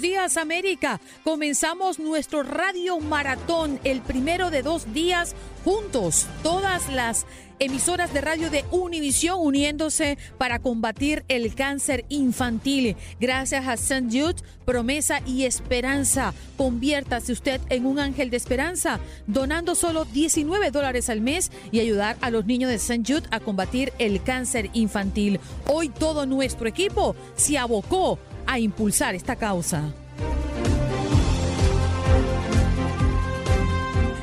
Días América comenzamos nuestro radio maratón, el primero de dos días juntos, todas las emisoras de radio de Univisión uniéndose para combatir el cáncer infantil. Gracias a St. Jude, promesa y esperanza. Conviértase usted en un ángel de esperanza, donando solo 19 dólares al mes y ayudar a los niños de St. Jude a combatir el cáncer infantil. Hoy todo nuestro equipo se abocó a impulsar esta causa.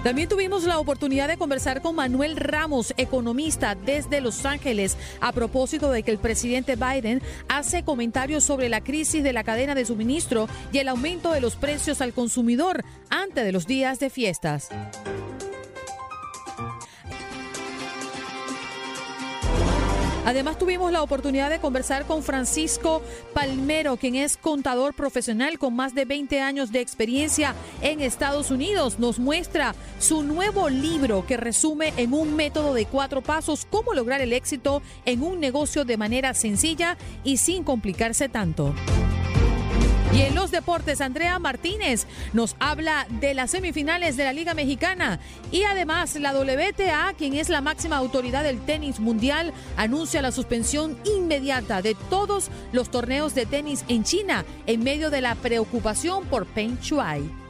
También tuvimos la oportunidad de conversar con Manuel Ramos, economista desde Los Ángeles, a propósito de que el presidente Biden hace comentarios sobre la crisis de la cadena de suministro y el aumento de los precios al consumidor antes de los días de fiestas. Además tuvimos la oportunidad de conversar con Francisco Palmero, quien es contador profesional con más de 20 años de experiencia en Estados Unidos. Nos muestra su nuevo libro que resume en un método de cuatro pasos cómo lograr el éxito en un negocio de manera sencilla y sin complicarse tanto. Y en los deportes, Andrea Martínez nos habla de las semifinales de la Liga Mexicana y además la WTA, quien es la máxima autoridad del tenis mundial, anuncia la suspensión inmediata de todos los torneos de tenis en China en medio de la preocupación por Peng Shuai.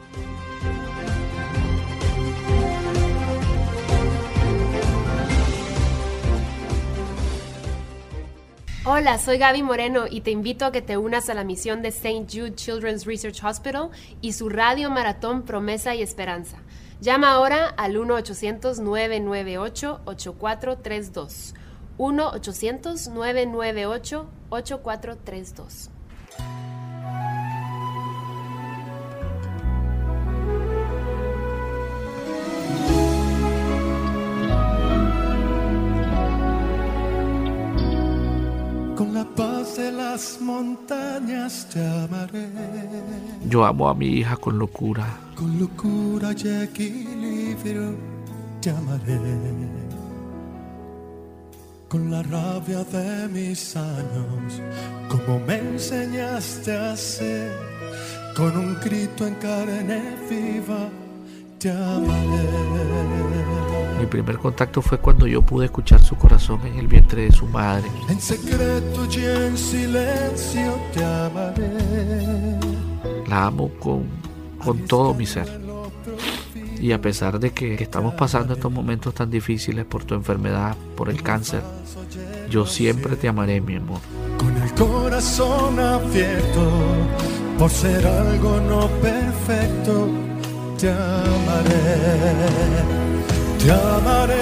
Hola, soy Gaby Moreno y te invito a que te unas a la misión de St. Jude Children's Research Hospital y su radio maratón Promesa y Esperanza. Llama ahora al 1-800-998-8432. 1-800-998-8432. Con la paz de las montañas te amaré. Yo amo a mi hija con locura. Con locura y equilibrio te amaré. Con la rabia de mis años, como me enseñaste a hacer. Con un grito en carne viva te amaré. Mi primer contacto fue cuando yo pude escuchar su corazón en el vientre de su madre. En secreto y en silencio te amaré. La amo con, con todo mi ser. Y a pesar de que estamos pasando estos momentos tan difíciles por tu enfermedad, por el cáncer, yo siempre te amaré, mi amor. Con el corazón abierto, por ser algo no perfecto, te amaré. Te amaré,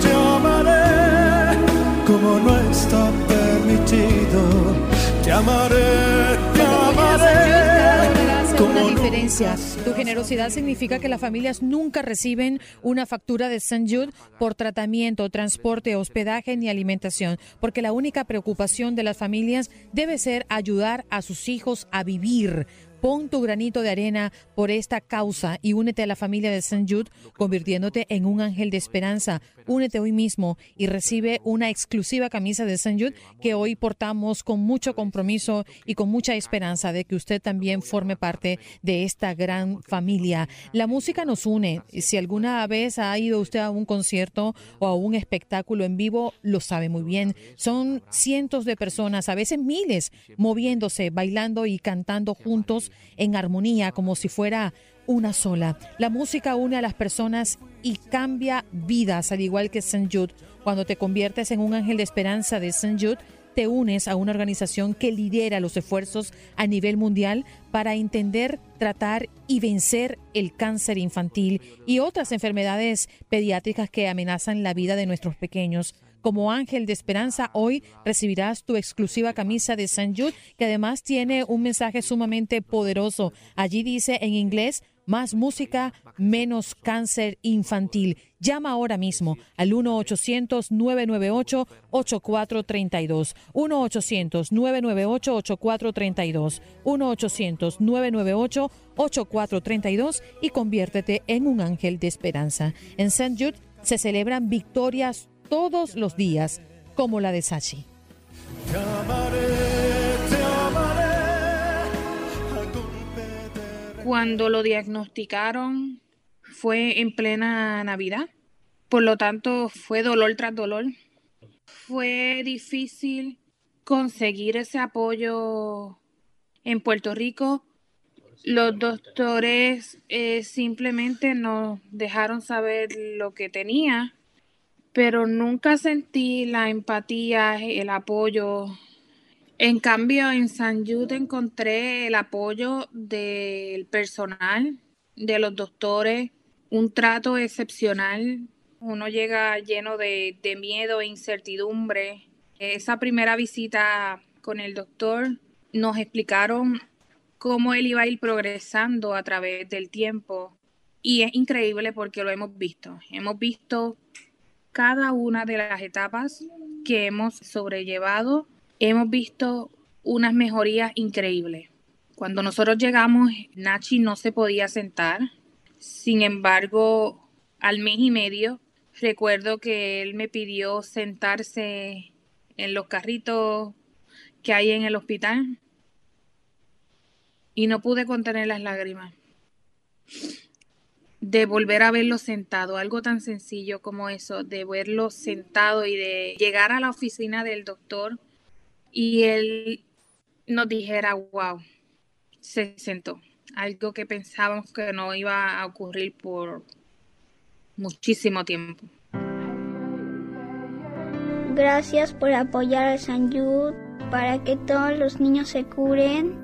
te amaré, como no está permitido. Te amaré, te amaré. una diferencia. Tu generosidad significa que las familias nunca reciben una factura de St. Jude por tratamiento, transporte, hospedaje ni alimentación, porque la única preocupación de las familias debe ser ayudar a sus hijos a vivir. Pon tu granito de arena por esta causa y únete a la familia de St. Jude, convirtiéndote en un ángel de esperanza. Únete hoy mismo y recibe una exclusiva camisa de St. Jude que hoy portamos con mucho compromiso y con mucha esperanza de que usted también forme parte de esta gran familia. La música nos une. Si alguna vez ha ido usted a un concierto o a un espectáculo en vivo, lo sabe muy bien. Son cientos de personas, a veces miles, moviéndose, bailando y cantando juntos en armonía, como si fuera una sola. La música une a las personas y cambia vidas, al igual que St. Jude. Cuando te conviertes en un ángel de esperanza de St. Jude, te unes a una organización que lidera los esfuerzos a nivel mundial para entender, tratar y vencer el cáncer infantil y otras enfermedades pediátricas que amenazan la vida de nuestros pequeños. Como ángel de esperanza, hoy recibirás tu exclusiva camisa de St. Jude, que además tiene un mensaje sumamente poderoso. Allí dice en inglés, más música, menos cáncer infantil. Llama ahora mismo al 1-800-998-8432. 1-800-998-8432. 1-800-998-8432 y conviértete en un ángel de esperanza. En St. Jude se celebran victorias todos los días, como la de Sachi. Cuando lo diagnosticaron fue en plena Navidad, por lo tanto fue dolor tras dolor. Fue difícil conseguir ese apoyo en Puerto Rico. Los doctores eh, simplemente nos dejaron saber lo que tenía, pero nunca sentí la empatía, el apoyo en cambio, en San Jude encontré el apoyo del personal, de los doctores, un trato excepcional. Uno llega lleno de, de miedo e incertidumbre. Esa primera visita con el doctor nos explicaron cómo él iba a ir progresando a través del tiempo. Y es increíble porque lo hemos visto. Hemos visto cada una de las etapas que hemos sobrellevado hemos visto unas mejorías increíbles. Cuando nosotros llegamos, Nachi no se podía sentar. Sin embargo, al mes y medio, recuerdo que él me pidió sentarse en los carritos que hay en el hospital y no pude contener las lágrimas. De volver a verlo sentado, algo tan sencillo como eso, de verlo sentado y de llegar a la oficina del doctor y él nos dijera, wow, se sentó. Algo que pensábamos que no iba a ocurrir por muchísimo tiempo. Gracias por apoyar a San Jude para que todos los niños se curen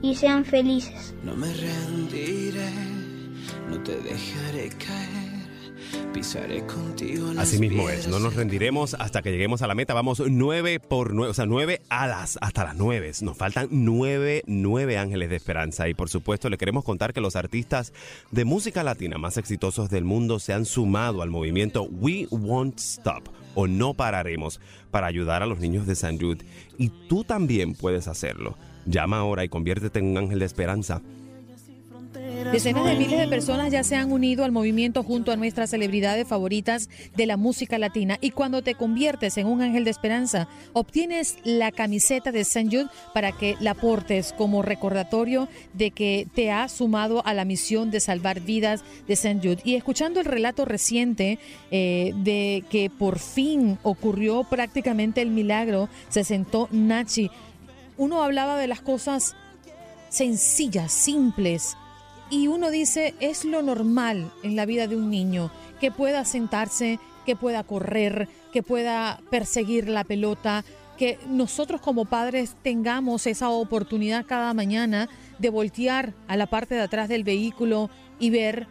y sean felices. No me rendiré, no te dejaré caer. Pisaré contigo Así mismo es, no nos rendiremos hasta que lleguemos a la meta. Vamos nueve por nueve, o sea, nueve alas hasta las nueve. Nos faltan nueve, nueve ángeles de esperanza. Y por supuesto, le queremos contar que los artistas de música latina más exitosos del mundo se han sumado al movimiento We Won't Stop o No Pararemos para ayudar a los niños de San Jude. Y tú también puedes hacerlo. Llama ahora y conviértete en un ángel de esperanza. Decenas de miles de personas ya se han unido al movimiento junto a nuestras celebridades favoritas de la música latina y cuando te conviertes en un ángel de esperanza, obtienes la camiseta de St. Jude para que la portes como recordatorio de que te ha sumado a la misión de salvar vidas de St. Jude. Y escuchando el relato reciente eh, de que por fin ocurrió prácticamente el milagro, se sentó Nachi, uno hablaba de las cosas sencillas, simples, y uno dice, es lo normal en la vida de un niño, que pueda sentarse, que pueda correr, que pueda perseguir la pelota, que nosotros como padres tengamos esa oportunidad cada mañana de voltear a la parte de atrás del vehículo y ver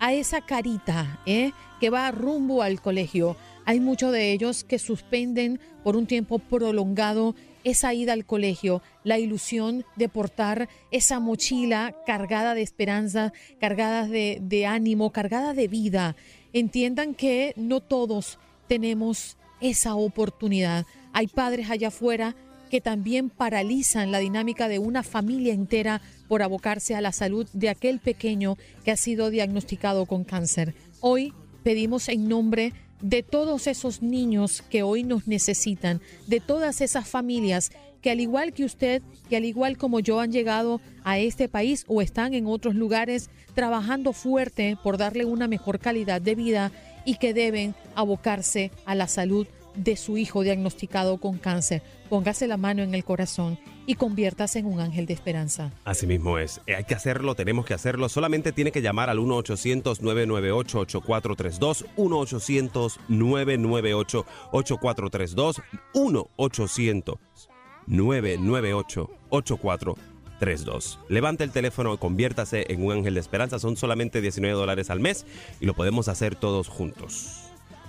a esa carita ¿eh? que va rumbo al colegio. Hay muchos de ellos que suspenden por un tiempo prolongado esa ida al colegio, la ilusión de portar esa mochila cargada de esperanza, cargada de, de ánimo, cargada de vida. Entiendan que no todos tenemos esa oportunidad. Hay padres allá afuera que también paralizan la dinámica de una familia entera por abocarse a la salud de aquel pequeño que ha sido diagnosticado con cáncer. Hoy pedimos en nombre de todos esos niños que hoy nos necesitan, de todas esas familias que al igual que usted, que al igual como yo han llegado a este país o están en otros lugares trabajando fuerte por darle una mejor calidad de vida y que deben abocarse a la salud de su hijo diagnosticado con cáncer. Póngase la mano en el corazón y conviértase en un ángel de esperanza. Así mismo es. Eh, Hay que hacerlo, tenemos que hacerlo. Solamente tiene que llamar al 1-800-998-8432. 1-800-998-8432. 1-800-998-8432. Levante el teléfono y conviértase en un ángel de esperanza. Son solamente 19 dólares al mes y lo podemos hacer todos juntos.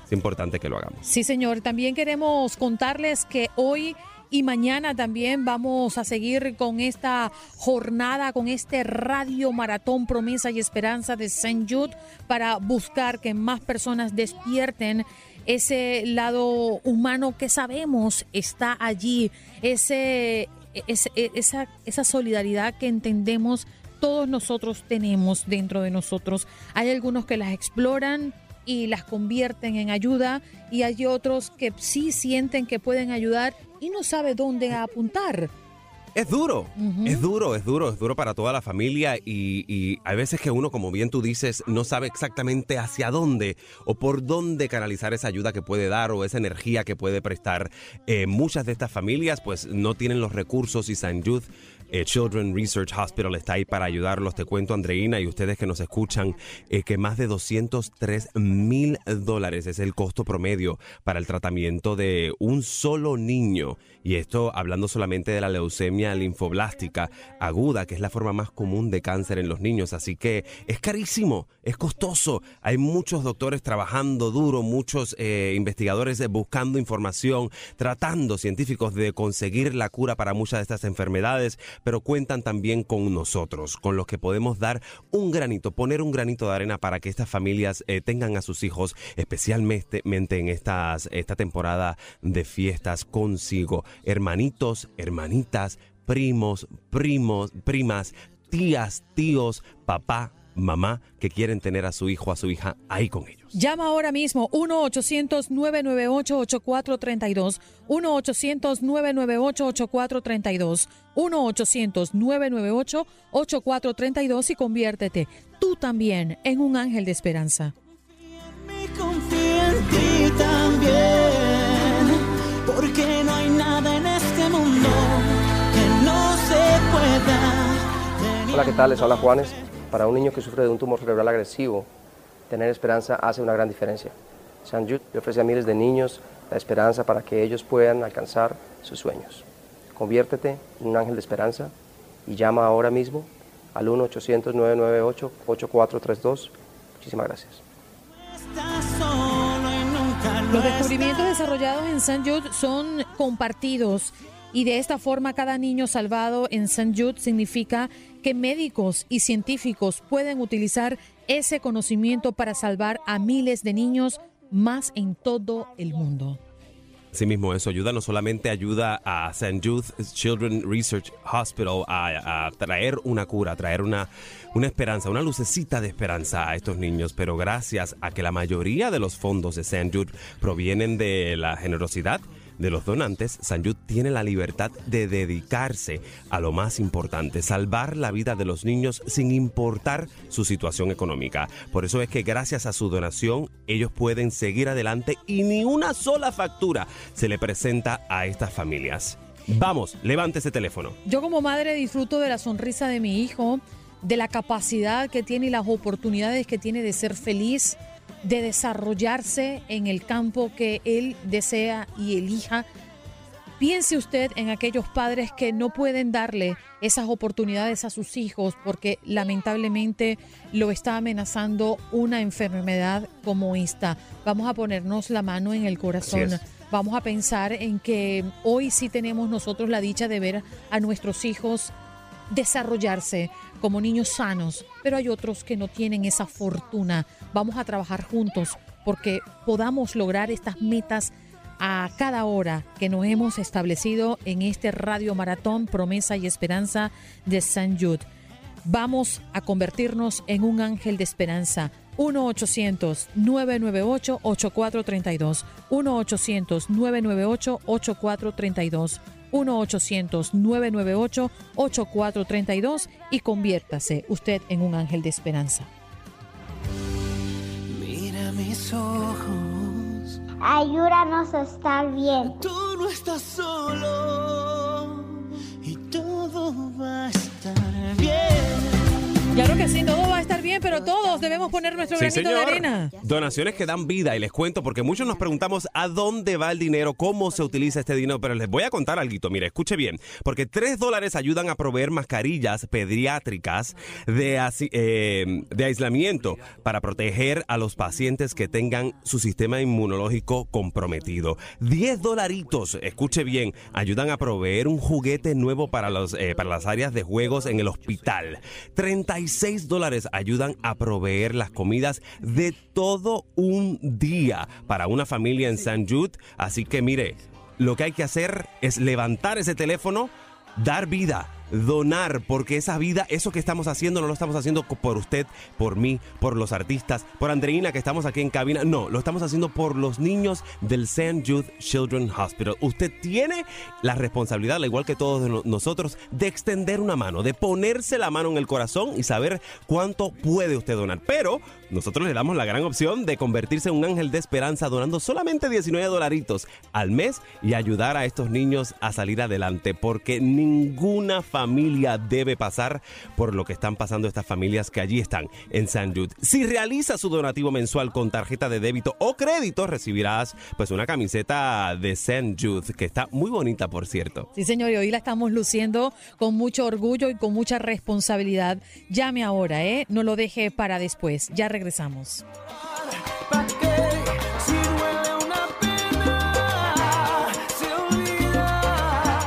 Es importante que lo hagamos. Sí, señor. También queremos contarles que hoy y mañana también vamos a seguir con esta jornada, con este radio maratón Promesa y Esperanza de St. Jude para buscar que más personas despierten ese lado humano que sabemos está allí, ese, ese- esa, esa solidaridad que entendemos todos nosotros tenemos dentro de nosotros. Hay algunos que las exploran y las convierten en ayuda y hay otros que sí sienten que pueden ayudar y no sabe dónde apuntar. Es duro, es duro, es duro, es duro para toda la familia y, y hay veces que uno, como bien tú dices, no sabe exactamente hacia dónde o por dónde canalizar esa ayuda que puede dar o esa energía que puede prestar. Eh, muchas de estas familias pues no tienen los recursos y St. Jude eh, Children Research Hospital está ahí para ayudarlos. Te cuento, Andreina, y ustedes que nos escuchan, eh, que más de 203 mil dólares es el costo promedio para el tratamiento de un solo niño. Y esto hablando solamente de la leucemia linfoblástica aguda, que es la forma más común de cáncer en los niños. Así que es carísimo, es costoso. Hay muchos doctores trabajando duro, muchos eh, investigadores buscando información, tratando científicos de conseguir la cura para muchas de estas enfermedades, pero cuentan también con nosotros, con los que podemos dar un granito, poner un granito de arena para que estas familias eh, tengan a sus hijos, especialmente en esta temporada de fiestas consigo. Hermanitos, hermanitas, primos, primos, primas, tías, tíos, papá, mamá, que quieren tener a su hijo, a su hija ahí con ellos. Llama ahora mismo 1-800-998-8432. 1-800-998-8432. 1-800-998-8432 y conviértete tú también en un ángel de esperanza. confía en ti también, porque no hay nada en este mundo que no se pueda. Hola, ¿qué tal? Les habla Juanes. Para un niño que sufre de un tumor cerebral agresivo, tener esperanza hace una gran diferencia. San Jude le ofrece a miles de niños la esperanza para que ellos puedan alcanzar sus sueños. Conviértete en un ángel de esperanza y llama ahora mismo al 1-800-998-8432. Muchísimas gracias. Los descubrimientos desarrollados en St. Jude son compartidos y de esta forma cada niño salvado en St. Jude significa que médicos y científicos pueden utilizar ese conocimiento para salvar a miles de niños más en todo el mundo. Asimismo, eso ayuda, no solamente ayuda a St. Jude Children Research Hospital a, a traer una cura, a traer una, una esperanza, una lucecita de esperanza a estos niños, pero gracias a que la mayoría de los fondos de St. Jude provienen de la generosidad de los donantes. Jude tiene la libertad de dedicarse a lo más importante, salvar la vida de los niños sin importar su situación económica. Por eso es que gracias a su donación ellos pueden seguir adelante y ni una sola factura se le presenta a estas familias. Vamos, levante ese teléfono. Yo como madre disfruto de la sonrisa de mi hijo, de la capacidad que tiene y las oportunidades que tiene de ser feliz, de desarrollarse en el campo que él desea y elija. Piense usted en aquellos padres que no pueden darle esas oportunidades a sus hijos porque lamentablemente lo está amenazando una enfermedad como esta. Vamos a ponernos la mano en el corazón. Vamos a pensar en que hoy sí tenemos nosotros la dicha de ver a nuestros hijos desarrollarse como niños sanos, pero hay otros que no tienen esa fortuna. Vamos a trabajar juntos porque podamos lograr estas metas a cada hora que nos hemos establecido en este radio maratón Promesa y Esperanza de San Jude. Vamos a convertirnos en un ángel de esperanza. 1-800-998-8432. 1-800-998-8432. 1-800-998-8432 y conviértase usted en un ángel de esperanza. Mis ojos, Ayúdanos a estar bien. Tú no estás solo y todo va a estar bien. Claro que sí, todo va a estar bien, pero todos debemos poner nuestro Sí, granito de arena. Donaciones que dan vida y les cuento porque muchos nos preguntamos a dónde va el dinero, cómo se utiliza este dinero, pero les voy a contar algo. Mire, escuche bien, porque 3 dólares ayudan a proveer mascarillas pediátricas de, asi- eh, de aislamiento para proteger a los pacientes que tengan su sistema inmunológico comprometido. 10 dolaritos, escuche bien, ayudan a proveer un juguete nuevo para, los, eh, para las áreas de juegos en el hospital. 36 dólares ayudan a proveer las comidas de todo un día para una familia en San Jude. Así que mire, lo que hay que hacer es levantar ese teléfono, dar vida. Donar, porque esa vida, eso que estamos haciendo, no lo estamos haciendo por usted, por mí, por los artistas, por Andreina que estamos aquí en cabina. No, lo estamos haciendo por los niños del St. Jude Children's Hospital. Usted tiene la responsabilidad, al igual que todos nosotros, de extender una mano, de ponerse la mano en el corazón y saber cuánto puede usted donar. Pero nosotros le damos la gran opción de convertirse en un ángel de esperanza donando solamente 19 dolaritos al mes y ayudar a estos niños a salir adelante, porque ninguna familia debe pasar por lo que están pasando estas familias que allí están en San Jude. Si realiza su donativo mensual con tarjeta de débito o crédito, recibirás pues una camiseta de San Jude que está muy bonita, por cierto. Sí, señor, y hoy la estamos luciendo con mucho orgullo y con mucha responsabilidad. Llame ahora, ¿eh? No lo deje para después. Ya regresamos.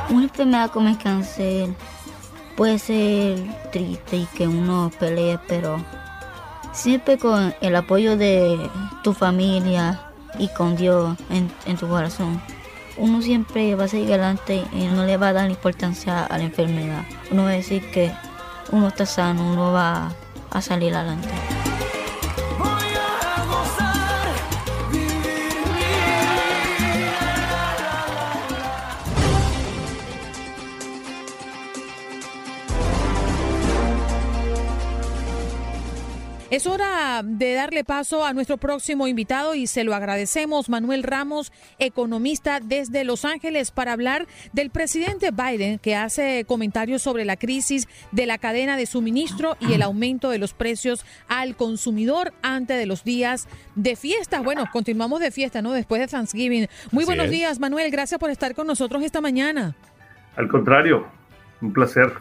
Una enfermedad como el cáncer puede ser triste y que uno pelee, pero siempre con el apoyo de tu familia y con Dios en, tu corazón, uno siempre va a seguir adelante y no le va a dar importancia a la enfermedad. Uno va a decir que uno está sano, uno va a salir adelante. Es hora de darle paso a nuestro próximo invitado y se lo agradecemos, Manuel Ramos, economista desde Los Ángeles, para hablar del presidente Biden que hace comentarios sobre la crisis de la cadena de suministro y el aumento de los precios al consumidor antes de los días de fiesta. Bueno, continuamos de fiesta, ¿no? Después de Thanksgiving. Muy Así buenos es. días, Manuel. Gracias por estar con nosotros esta mañana. Al contrario, un placer.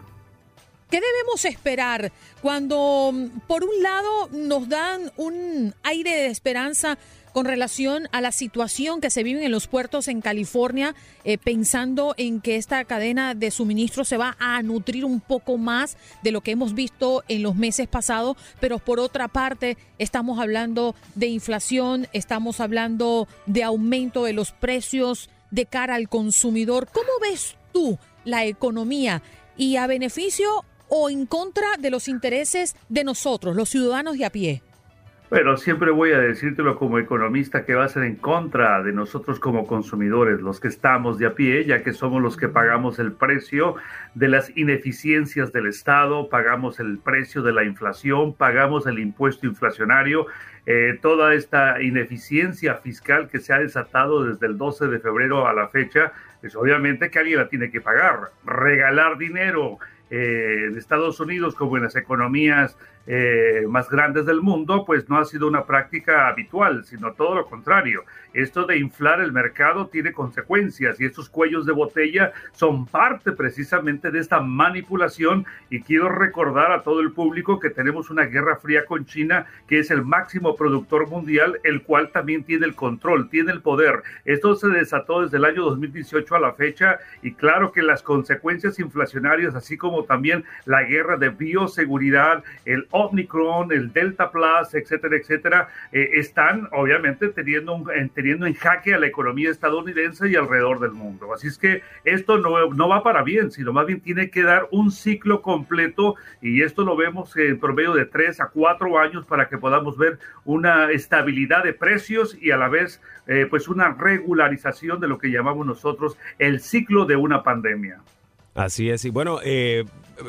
¿Qué debemos esperar cuando, por un lado, nos dan un aire de esperanza con relación a la situación que se vive en los puertos en California, eh, pensando en que esta cadena de suministro se va a nutrir un poco más de lo que hemos visto en los meses pasados, pero por otra parte estamos hablando de inflación, estamos hablando de aumento de los precios de cara al consumidor. ¿Cómo ves tú la economía y a beneficio o en contra de los intereses de nosotros, los ciudadanos de a pie? Pero siempre voy a decírtelo como economista que va a ser en contra de nosotros como consumidores, los que estamos de a pie, ya que somos los que pagamos el precio de las ineficiencias del Estado, pagamos el precio de la inflación, pagamos el impuesto inflacionario, eh, toda esta ineficiencia fiscal que se ha desatado desde el 12 de febrero a la fecha, pues obviamente que alguien la tiene que pagar. Regalar dinero eh, de Estados Unidos como en las economías eh, más grandes del mundo, pues no ha sido una práctica habitual, sino todo lo contrario. Esto de inflar el mercado tiene consecuencias y estos cuellos de botella son parte precisamente de esta manipulación y quiero recordar a todo el público que tenemos una guerra fría con China, que es el máximo productor mundial, el cual también tiene el control, tiene el poder. Esto se desató desde el año 2018 a la fecha y claro que las consecuencias inflacionarias, así como también la guerra de bioseguridad, el Omicron, el Delta Plus, etcétera, etcétera, eh, están obviamente teniendo, un, en, teniendo en jaque a la economía estadounidense y alrededor del mundo. Así es que esto no, no va para bien, sino más bien tiene que dar un ciclo completo y esto lo vemos en promedio de tres a cuatro años para que podamos ver una estabilidad de precios y a la vez eh, pues una regularización de lo que llamamos nosotros el ciclo de una pandemia. Así es, y bueno, eh,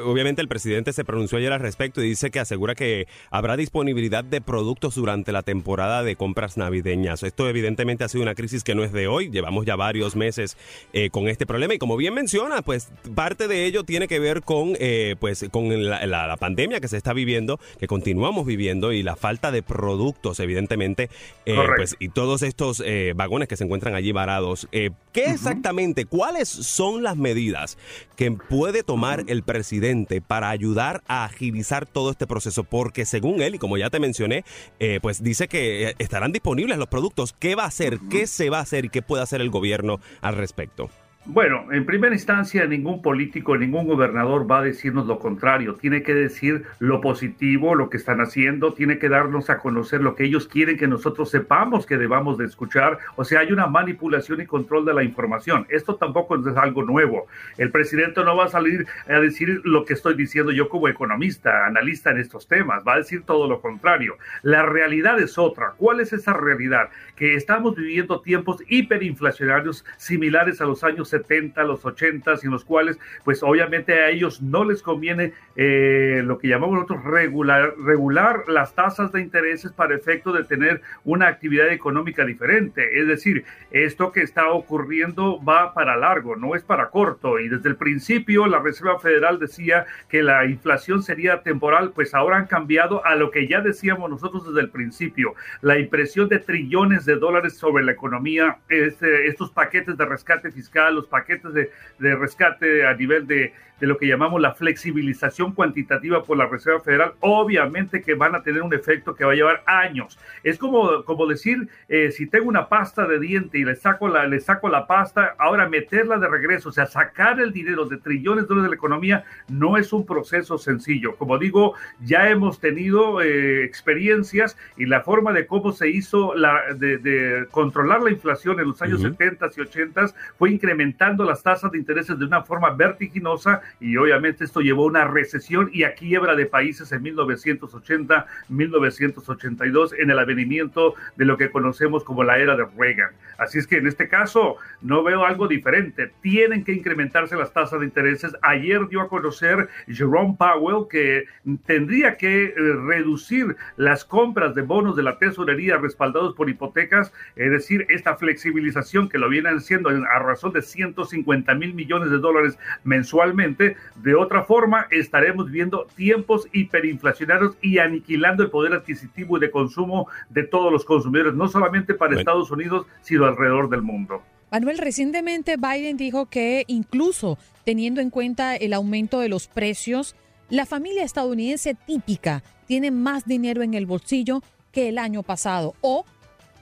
obviamente el presidente se pronunció ayer al respecto y dice que asegura que habrá disponibilidad de productos durante la temporada de compras navideñas. Esto evidentemente ha sido una crisis que no es de hoy, llevamos ya varios meses eh, con este problema y como bien menciona, pues parte de ello tiene que ver con, eh, pues, con la, la- la pandemia que se está viviendo, que continuamos viviendo y la falta de productos, evidentemente, eh, pues, y todos estos vagones que se encuentran allí varados. ¿Qué exactamente, cuáles son las medidas que puede tomar el presidente para ayudar a agilizar todo este proceso? Porque según él, y como ya te mencioné, eh, pues dice que eh, estarán disponibles los productos. ¿Qué va a hacer? ¿Qué se va a hacer y qué puede hacer el gobierno al respecto? Bueno, en primera instancia, ningún político, ningún gobernador va a decirnos lo contrario. Tiene que decir lo positivo, lo que están haciendo, tiene que darnos a conocer lo que ellos quieren que nosotros sepamos que debamos de escuchar. O sea, hay una manipulación y control de la información. Esto tampoco es algo nuevo. El presidente no va a salir a decir lo que estoy diciendo yo como economista, analista en estos temas. Va a decir todo lo contrario. La realidad es otra. ¿Cuál es esa realidad? Que estamos viviendo tiempos hiperinflacionarios similares a los años 70, los 80, en los cuales, pues obviamente a ellos no les conviene eh, lo que llamamos nosotros regular, regular las tasas de intereses para efecto de tener una actividad económica diferente. Es decir, esto que está ocurriendo va para largo, no es para corto. Y desde el principio la Reserva Federal decía que la inflación sería temporal, pues ahora han cambiado a lo que ya decíamos nosotros desde el principio. La impresión de trillones de dólares sobre la economía, este, estos paquetes de rescate fiscal, los paquetes de, de rescate a nivel de, de lo que llamamos la flexibilización cuantitativa por la Reserva Federal, obviamente que van a tener un efecto que va a llevar años. Es como, como decir, eh, si tengo una pasta de diente y le saco, la, le saco la pasta, ahora meterla de regreso, o sea, sacar el dinero de trillones de dólares de la economía no es un proceso sencillo. Como digo, ya hemos tenido eh, experiencias y la forma de cómo se hizo la, de, de controlar la inflación en los años Ujú. 70 y 80 fue incrementando las tasas de intereses de una forma vertiginosa y obviamente esto llevó a una recesión y a quiebra de países en 1980, 1982 en el avenimiento de lo que conocemos como la era de Reagan. Así es que en este caso no veo algo diferente. Tienen que incrementarse las tasas de intereses. Ayer dio a conocer Jerome Powell que tendría que eh, reducir las compras de bonos de la tesorería respaldados por hipotecas, es decir, esta flexibilización que lo vienen haciendo a razón de 150 mil millones de dólares mensualmente. De otra forma, estaremos viendo tiempos hiperinflacionarios y aniquilando el poder adquisitivo y de consumo de todos los consumidores, no solamente para Bueno. Estados Unidos, sino alrededor del mundo. Manuel, recientemente Biden dijo que incluso teniendo en cuenta el aumento de los precios, la familia estadounidense típica tiene más dinero en el bolsillo que el año pasado o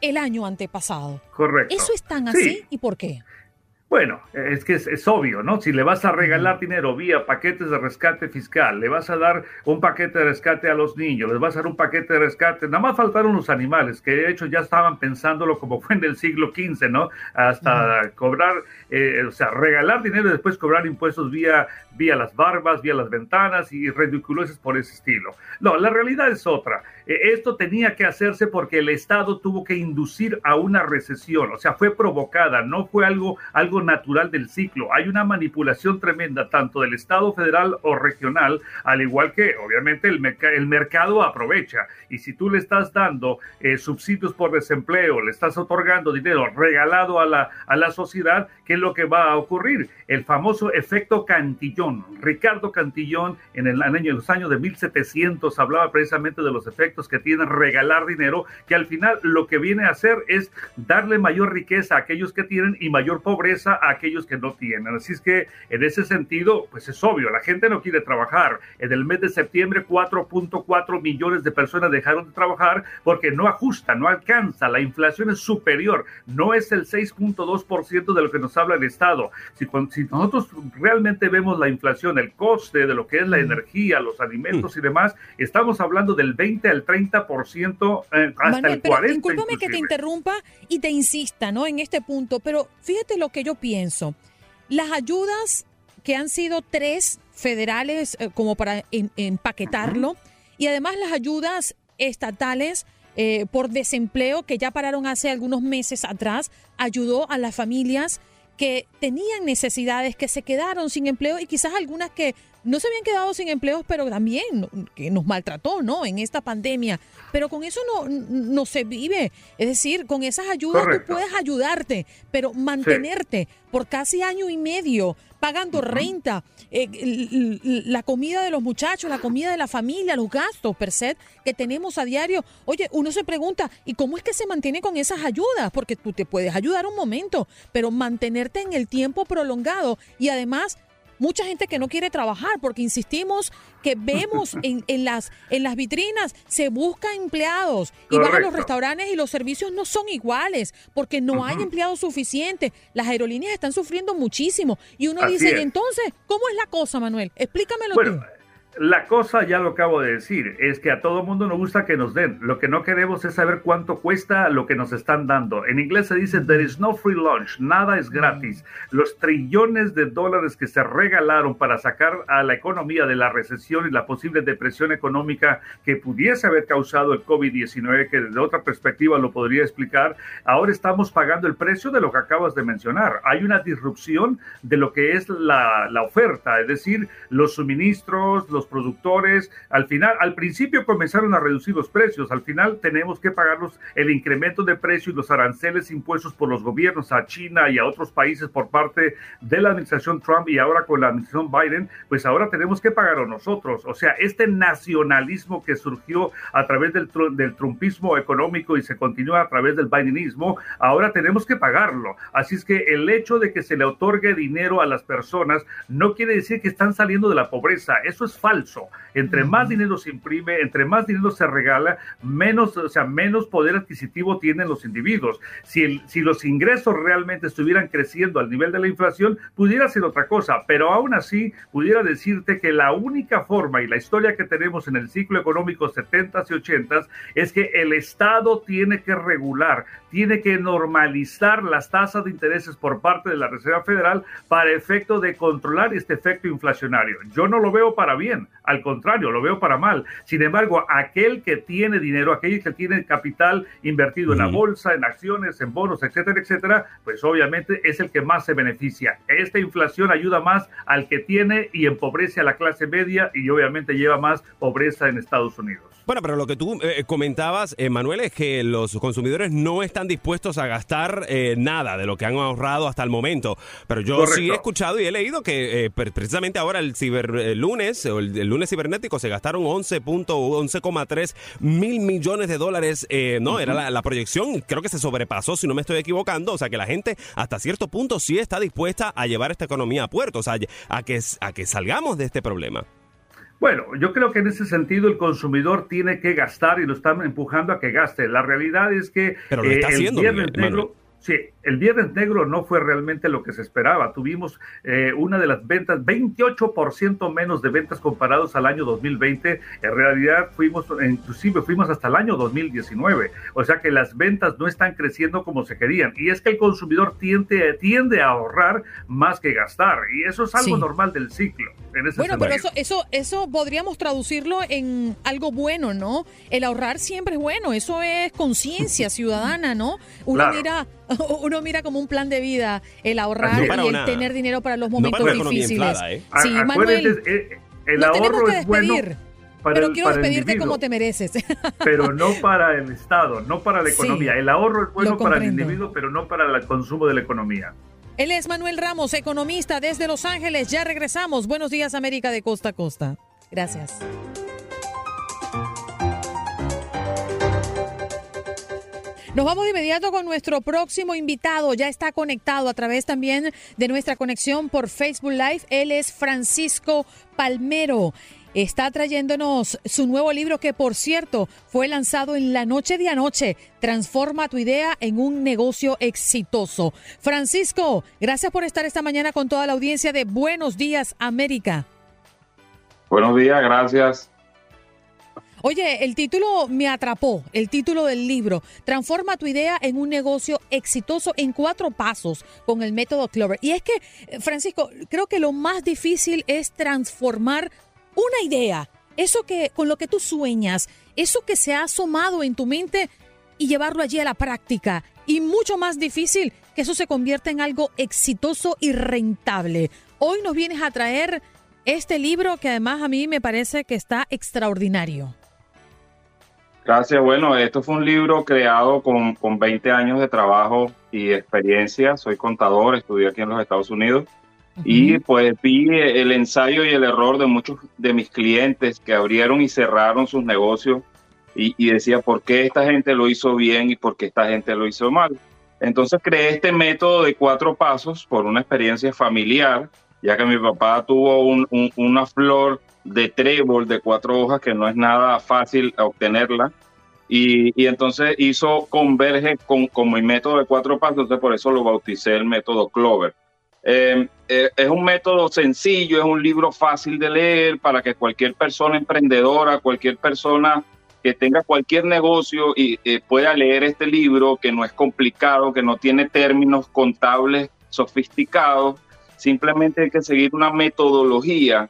el año antepasado. Correcto. ¿Eso es tan Sí. así y por qué? Bueno, es que es, es obvio, ¿no? Si le vas a regalar dinero vía paquetes de rescate fiscal, le vas a dar un paquete de rescate a los niños, les vas a dar un paquete de rescate, nada más faltaron los animales, que de hecho ya estaban pensándolo como fue en el siglo XV, ¿no? Hasta cobrar, eh, o sea, regalar dinero y después cobrar impuestos vía, vía las barbas, vía las ventanas y ridiculeces por ese estilo. No, la realidad es otra. Eh, esto tenía que hacerse porque el Estado tuvo que inducir a una recesión, o sea, fue provocada, no fue algo, algo natural del ciclo. Hay una manipulación tremenda tanto del Estado federal o regional, al igual que obviamente el, el mercado aprovecha. Y si tú le estás dando eh, subsidios por desempleo, le estás otorgando dinero regalado a la, a la sociedad, ¿qué es lo que va a ocurrir? El famoso efecto Cantillón. Ricardo Cantillón en el en los años de 1700 hablaba precisamente de los efectos que tiene regalar dinero, que al final lo que viene a hacer es darle mayor riqueza a aquellos que tienen y mayor pobreza a aquellos que no tienen. Así es que en ese sentido, pues es obvio, la gente no quiere trabajar. En el mes de septiembre, 4.4 millones de personas dejaron de trabajar porque no ajusta, no alcanza, la inflación es superior, no es el 6.2% de lo que nos habla el Estado. Si, si nosotros realmente vemos la inflación, el coste de lo que es la energía, los alimentos y demás, estamos hablando del 20 al 30%, eh, hasta Manuel, el pero 40%. discúlpame que te interrumpa y te insista, ¿no? En este punto, pero fíjate lo que yo pienso. Las ayudas que han sido tres federales, eh, como para en- empaquetarlo, y además las ayudas estatales eh, por desempleo que ya pararon hace algunos meses atrás, ayudó a las familias que tenían necesidades, que se quedaron sin empleo y quizás algunas que no se habían quedado sin empleos, pero también que nos maltrató, ¿no? En esta pandemia. Pero con eso no, no se vive. Es decir, con esas ayudas tú puedes ayudarte, pero mantenerte por casi año y medio pagando renta, eh, la comida de los muchachos, la comida de la familia, los gastos per se que tenemos a diario. Oye, uno se pregunta, ¿y cómo es que se mantiene con esas ayudas? Porque tú te puedes ayudar un momento, pero mantenerte en el tiempo prolongado y además mucha gente que no quiere trabajar porque insistimos que vemos en, en las, en las vitrinas, se busca empleados y van a los restaurantes y los servicios no son iguales porque no hay empleados suficientes. Las aerolíneas están sufriendo muchísimo y uno dice, ¿y entonces cómo es la cosa, Manuel? Explícamelo tú. La cosa, ya lo acabo de decir, es que a todo mundo nos gusta que nos den. Lo que no queremos es saber cuánto cuesta lo que nos están dando. En inglés se dice, there is no free lunch, nada es gratis. Los trillones de dólares que se regalaron para sacar a la economía de la recesión y la posible depresión económica que pudiese haber causado el COVID-19, que desde otra perspectiva lo podría explicar, ahora estamos pagando el precio de lo que acabas de mencionar. Hay una disrupción de lo que es la, la oferta, es decir, los suministros, los productores. Al final, al principio comenzaron a reducir los precios, al final tenemos que pagarlos el incremento de precios y los aranceles impuestos por los gobiernos a China y a otros países por parte de la administración Trump y ahora con la administración Biden, pues ahora tenemos que pagarlo nosotros. O sea, este nacionalismo que surgió a través del, del trumpismo económico y se continúa a través del Bidenismo, ahora tenemos que pagarlo. Así es que el hecho de que se le otorgue dinero a las personas no quiere decir que están saliendo de la pobreza. Eso es falso entre más dinero se imprime, entre más dinero se regala, menos, o sea, menos poder adquisitivo tienen los individuos. Si, si los ingresos realmente estuvieran creciendo al nivel de la inflación, pudiera ser otra cosa, pero aún así pudiera decirte que la única forma y la historia que tenemos en el ciclo económico 70s y 80s es que el Estado tiene que regular, tiene que normalizar las tasas de intereses por parte de la Reserva Federal para efecto de controlar este efecto inflacionario. Yo no lo veo para bien, al contrario, lo veo para mal. Sin embargo, aquel que tiene dinero, aquel que tiene capital invertido en la bolsa, en acciones, en bonos, etcétera, etcétera, pues obviamente es el que más se beneficia. Esta inflación ayuda más al que tiene y empobrece a la clase media y obviamente lleva más pobreza en Estados Unidos. Bueno, pero lo que tú eh, comentabas, eh, Manuel, es que los consumidores no están dispuestos a gastar eh, nada de lo que han ahorrado hasta el momento. Pero yo sí he escuchado y he leído que precisamente ahora el ciberlunes o el, lunes cibernético se gastaron 11.11,3 mil millones de dólares. no, era la, la, proyección. Creo que se sobrepasó, si no me estoy equivocando. O sea, que la gente hasta cierto punto sí está dispuesta a llevar esta economía a puerto, o sea, a que, a que salgamos de este problema. Bueno, yo creo que en ese sentido el consumidor tiene que gastar y lo están empujando a que gaste. La realidad es que Pero lo está eh, haciendo, el viernes negro, Sí, el Viernes Negro no fue realmente lo que se esperaba. Tuvimos eh, una de las ventas, 28% menos de ventas comparados al año 2020. En realidad fuimos, inclusive fuimos hasta el año 2019. O sea que las ventas no están creciendo como se querían. Y es que el consumidor tiende, tiende a ahorrar más que gastar. Y eso es algo normal del ciclo. bueno, pero eso, eso, eso podríamos traducirlo en algo bueno, ¿no? El ahorrar siempre es bueno. Eso es conciencia ciudadana, ¿no? Uno mira uno mira como un plan de vida el ahorrar y el tener dinero para los momentos difíciles. ¿eh? Sí, Manuel, eh, el ahorro es bueno pero quiero despedirte como te mereces. Pero no para el Estado, no para la economía. el ahorro es bueno para el individuo, pero no para el consumo de la economía. Él es Manuel Ramos, economista desde Los Ángeles. Ya regresamos. Buenos días, América de Costa a Costa. Gracias. Nos vamos de inmediato con nuestro próximo invitado. Ya está conectado a través también de nuestra conexión por Facebook Live. Él es Francisco Palmero. Está trayéndonos su nuevo libro que, por cierto, fue lanzado en la noche de anoche. Transforma tu idea en un negocio exitoso. Francisco, gracias por estar esta mañana con toda la audiencia de Buenos Días América. Buenos días, gracias. Oye, el título me atrapó, el título del libro, Transforma tu idea en un negocio exitoso en cuatro pasos con el método Clover. Y es que, eh, Francisco, creo que lo más difícil es transformar una idea, eso que con lo que tú sueñas, eso que se ha asomado en tu mente y llevarlo allí a la práctica. Y mucho más difícil que eso se convierta en algo exitoso y rentable. Hoy nos vienes a traer este libro que además a mí me parece que está extraordinario. Gracias. Bueno, esto fue un libro creado con, con 20 años de trabajo y experiencia. Soy contador, estudié aquí en los Estados Unidos. Y pues vi el ensayo y el error de muchos de mis clientes que abrieron y cerraron sus negocios y, y, decía por qué esta gente lo hizo bien y por qué esta gente lo hizo mal. Entonces creé este método de cuatro pasos por una experiencia familiar, ya que mi papá tuvo un, un, una flor de trébol de cuatro hojas que no es nada fácil obtenerla. Y, entonces hizo converge con, mi método de cuatro pasos, entonces por eso lo bauticé el método Clover. Eh, eh, es un método sencillo, es un libro fácil de leer para que cualquier persona emprendedora, cualquier persona que tenga cualquier negocio y eh, pueda leer este libro, que no es complicado, que no tiene términos contables sofisticados, simplemente hay que seguir una metodología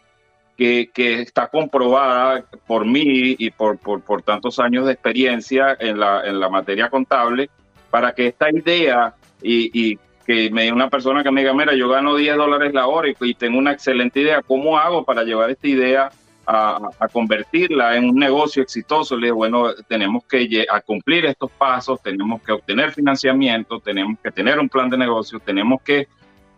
que, que está comprobada por mí y por, por, por tantos años de experiencia en la, en la materia contable, para que esta idea y, y que me una persona que me diga, mira, yo gano 10 dólares la hora y, tengo una excelente idea, ¿cómo hago para llevar esta idea a, a, convertirla en un negocio exitoso? Le digo, bueno, tenemos que cumplir estos pasos, tenemos que obtener financiamiento, tenemos que tener un plan de negocio, tenemos que,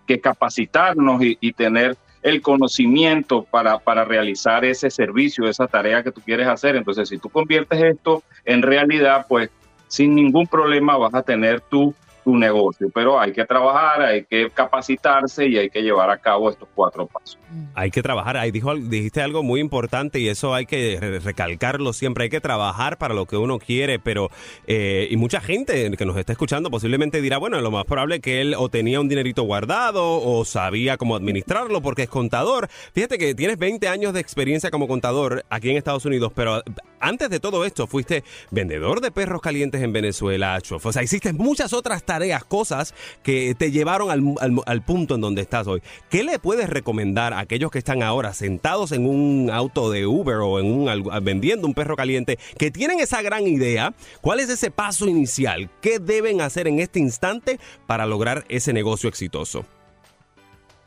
que capacitarnos y, tener el conocimiento para, para realizar ese servicio, esa tarea que tú quieres hacer. Entonces, si tú conviertes esto en realidad, pues sin ningún problema vas a tener tu tu negocio, pero hay que trabajar, hay que capacitarse y hay que llevar a cabo estos cuatro pasos. Hay que trabajar, ahí dijo, dijiste algo muy importante y eso hay que recalcarlo siempre, hay que trabajar para lo que uno quiere, pero eh, y mucha gente que nos está escuchando posiblemente dirá, bueno, lo más probable que él o tenía un dinerito guardado o sabía cómo administrarlo porque es contador. Fíjate que tienes 20 años de experiencia como contador aquí en Estados Unidos, pero antes de todo esto fuiste vendedor de perros calientes en Venezuela, o sea, hiciste muchas otras tareas, cosas que te llevaron al, punto en donde estás hoy. ¿Qué le puedes recomendar a aquellos que están ahora sentados en un auto de Uber o en un vendiendo un perro caliente, que tienen esa gran idea? ¿Cuál es ese paso inicial? ¿Qué deben hacer en este instante para lograr ese negocio exitoso?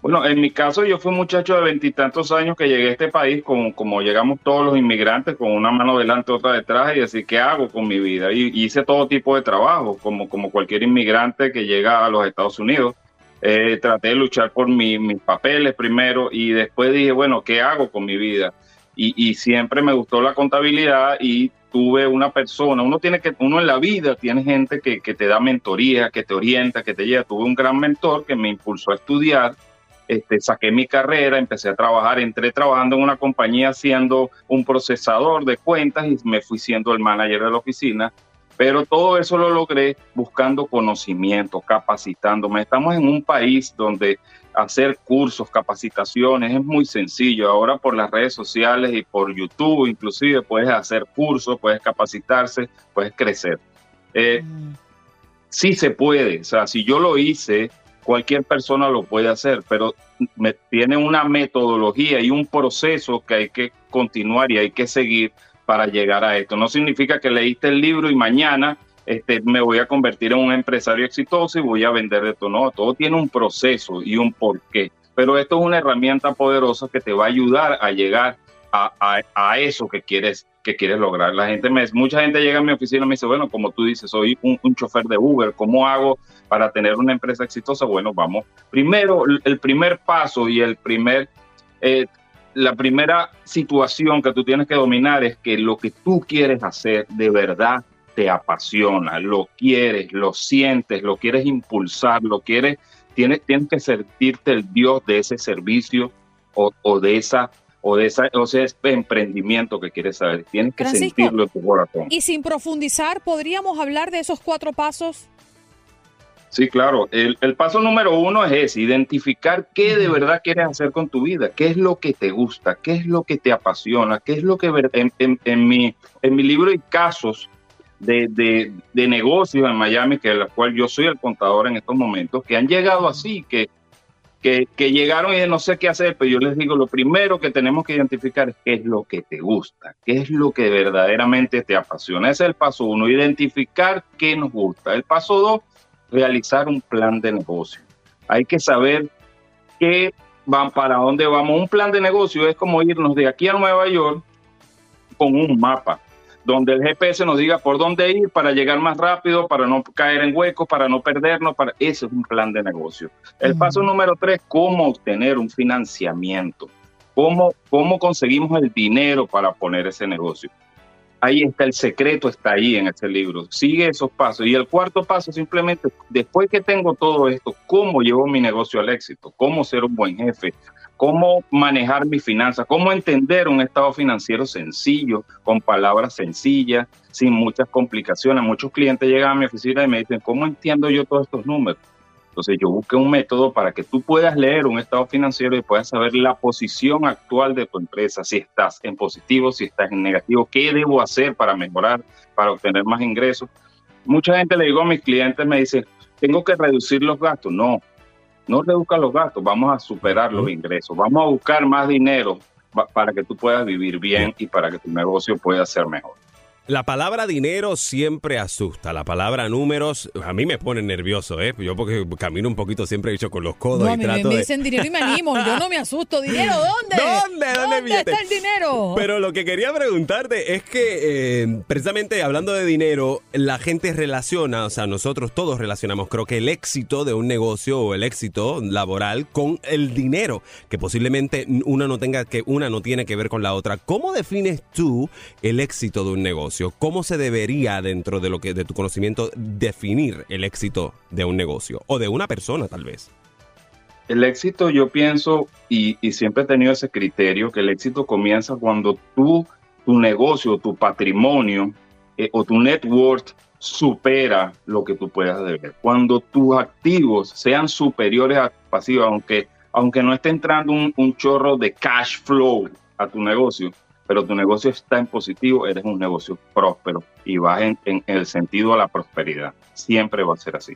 Bueno, en mi caso yo fui un muchacho de veintitantos años que llegué a este país con, como llegamos todos los inmigrantes, con una mano delante, otra detrás, y decir, ¿qué hago con mi vida? Y hice todo tipo de trabajo, como, como cualquier inmigrante que llega a los Estados Unidos. Eh, traté de luchar por mi, mis papeles primero y después dije, bueno, ¿qué hago con mi vida? Y, y siempre me gustó la contabilidad y tuve una persona, uno tiene que, uno en la vida tiene gente que, que te da mentoría, que te orienta, que te lleva. Tuve un gran mentor que me impulsó a estudiar este, saqué mi carrera, empecé a trabajar, entré trabajando en una compañía siendo un procesador de cuentas y me fui siendo el manager de la oficina. Pero todo eso lo logré buscando conocimiento, capacitándome. Estamos en un país donde hacer cursos, capacitaciones es muy sencillo. Ahora por las redes sociales y por YouTube inclusive puedes hacer cursos, puedes capacitarse, puedes crecer. Eh, mm. Sí se puede. O sea, si yo lo hice, cualquier persona lo puede hacer, pero me, tiene una metodología y un proceso que hay que continuar y hay que seguir para llegar a esto. No significa que leíste el libro y mañana este, me voy a convertir en un empresario exitoso y voy a vender esto. No, todo tiene un proceso y un porqué. Pero esto es una herramienta poderosa que te va a ayudar a llegar a, a, a eso que quieres que quieres lograr. La gente me, mucha gente llega a mi oficina y me dice, bueno, como tú dices, soy un, chofer de Uber, ¿cómo hago para tener una empresa exitosa? Bueno, vamos. Primero, el primer paso y el primer, eh, la primera situación que tú tienes que dominar es que lo que tú quieres hacer de verdad te apasiona, lo quieres, lo sientes, lo quieres impulsar, lo quieres, tienes, tienes que sentirte el Dios de ese servicio o, o de esa o de esa, o sea, emprendimiento que quieres saber. Tienes que Francisco, sentirlo en tu corazón. Y sin profundizar, ¿podríamos hablar de esos cuatro pasos? Sí, claro. El, el paso número uno es ese, identificar qué de verdad quieres hacer con tu vida, qué es lo que te gusta, qué es lo que te apasiona, qué es lo que... En, en, en mi, en mi libro hay casos de, de, de negocios en Miami, que de la cual yo soy el contador en estos momentos, que han llegado así, que que, llegaron y no sé qué hacer, pero yo les digo, lo primero que tenemos que identificar es qué es lo que te gusta, qué es lo que verdaderamente te apasiona. Ese es el paso uno, identificar qué nos gusta. El paso dos, realizar un plan de negocio. Hay que saber qué van, para dónde vamos. Un plan de negocio es como irnos de aquí a Nueva York con un mapa, donde el GPS nos diga por dónde ir para llegar más rápido, para no caer en huecos, para no perdernos. Para... Ese es un plan de negocio. El paso número tres, cómo obtener un financiamiento. ¿Cómo, ¿Cómo conseguimos el dinero para poner ese negocio? Ahí está el secreto, está ahí en ese libro. Sigue esos pasos. Y el cuarto paso, simplemente, después que tengo todo esto, ¿cómo llevo mi negocio al éxito? ¿Cómo ser un buen jefe? ¿Cómo manejar mis finanzas? ¿Cómo entender un estado financiero sencillo, con palabras sencillas, sin muchas complicaciones? Muchos clientes llegan a mi oficina y me dicen, ¿cómo entiendo yo todos estos números? Entonces yo busqué un método para que tú puedas leer un estado financiero y puedas saber la posición actual de tu empresa, si estás en positivo, si estás en negativo, qué debo hacer para mejorar, para obtener más ingresos. Mucha gente le digo a mis clientes, me dice, tengo que reducir los gastos. No, no reduzca los gastos, vamos a superar los ingresos, vamos a buscar más dinero para que tú puedas vivir bien y para que tu negocio pueda ser mejor. La palabra dinero siempre asusta. La palabra números a mí me pone nervioso, ¿eh? Yo porque camino un poquito siempre he dicho con los codos No, y me, trato me de... dicen dinero y me animo. Yo no me asusto. ¿Dinero dónde? ¿Dónde? ¿Dónde, ¿Dónde está el dinero? Pero lo que quería preguntarte es que eh, precisamente hablando de dinero, la gente relaciona, o sea, nosotros todos relacionamos, creo que el éxito de un negocio o el éxito laboral con el dinero, que posiblemente una no tenga que una no tiene que ver con la otra. ¿Cómo defines tú el éxito de un negocio? ¿Cómo se debería dentro de lo que de tu conocimiento definir el éxito de un negocio o de una persona tal vez? El éxito, yo pienso, y, siempre he tenido ese criterio, que el éxito comienza cuando tú, tu negocio, tu patrimonio eh, o tu net worth supera lo que tú puedas deber. Cuando tus activos sean superiores a pasivos, aunque, aunque no esté entrando un chorro de cash flow a tu negocio, pero tu negocio está en positivo, eres un negocio próspero y vas en, el sentido a la prosperidad. Siempre va a ser así.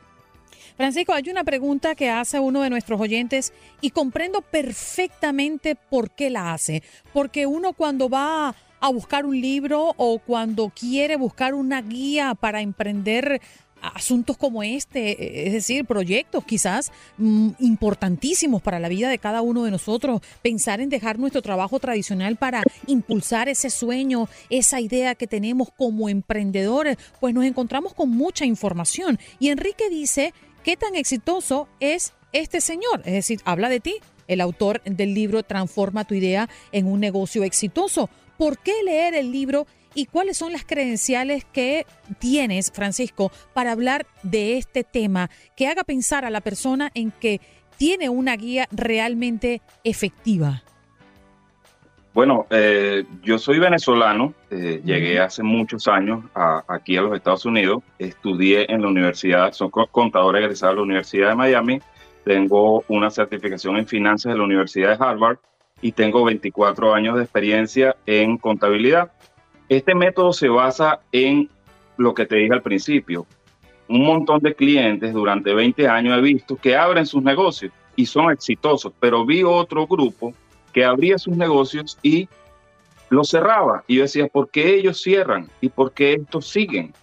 Francisco, hay una pregunta que hace uno de nuestros oyentes y comprendo perfectamente por qué la hace. Porque uno cuando va a buscar un libro o cuando quiere buscar una guía para emprender asuntos como este, es decir, proyectos quizás mm, importantísimos para la vida de cada uno de nosotros, pensar en dejar nuestro trabajo tradicional para impulsar ese sueño, esa idea que tenemos como emprendedores, pues nos encontramos con mucha información. Y Enrique dice, ¿qué tan exitoso es este señor? Es decir, habla de ti, el autor del libro Transforma tu idea en un negocio exitoso. ¿Por qué leer el libro y cuáles son las credenciales que tienes, Francisco, para hablar de este tema que haga pensar a la persona en que tiene una guía realmente efectiva? Bueno, eh, yo soy venezolano, eh, llegué hace muchos años a- aquí a los Estados Unidos, estudié en la universidad, soy co- contador egresado de la Universidad de Miami, tengo una certificación en finanzas de la Universidad de Harvard y tengo 24 años de experiencia en contabilidad. Este método se basa en lo que te dije al principio. Un montón de clientes durante 20 años he visto que abren sus negocios y son exitosos, pero vi otro grupo que abría sus negocios y los cerraba. Y yo decía, ¿por qué ellos cierran y por qué estos siguen?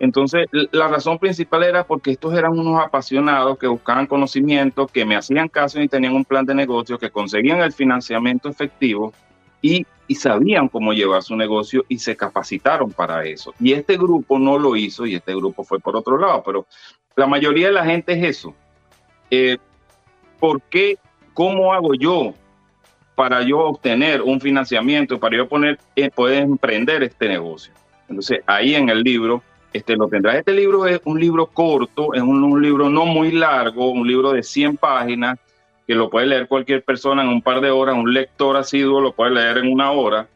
Entonces, la razón principal era porque estos eran unos apasionados que buscaban conocimiento, que me hacían caso y tenían un plan de negocio, que conseguían el financiamiento efectivo y, y sabían cómo llevar su negocio y se capacitaron para eso. Y este grupo no lo hizo y este grupo fue por otro lado, pero la mayoría de la gente es eso. Eh, ¿Por qué? ¿Cómo hago yo para yo obtener un financiamiento, para yo poner, eh, poder emprender este negocio? Entonces, ahí en el libro, este, lo tendrás. Este libro es un libro corto, es un, un libro no muy largo, un libro de 100 páginas, que lo puede leer cualquier persona en un par de horas, un lector asiduo lo puede leer en una hora,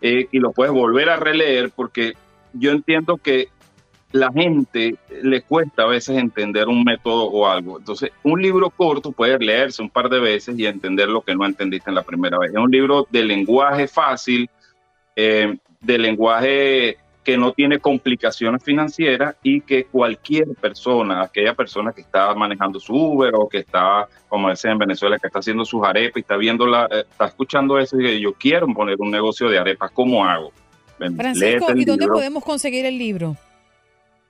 eh, y lo puedes volver a releer, porque yo entiendo que la gente le cuesta a veces entender un método o algo. Entonces, un libro corto puede leerse un par de veces y entender lo que no entendiste en la primera vez. Es un libro de lenguaje fácil, eh, de lenguaje que no tiene complicaciones financieras y que cualquier persona, aquella persona que está manejando su Uber o que está, como dicen en Venezuela, que está haciendo sus arepas y está viendo la, eh, está escuchando eso y dice, yo quiero poner un negocio de arepas, ¿cómo hago? Francisco, ¿y dónde libro. podemos conseguir el libro?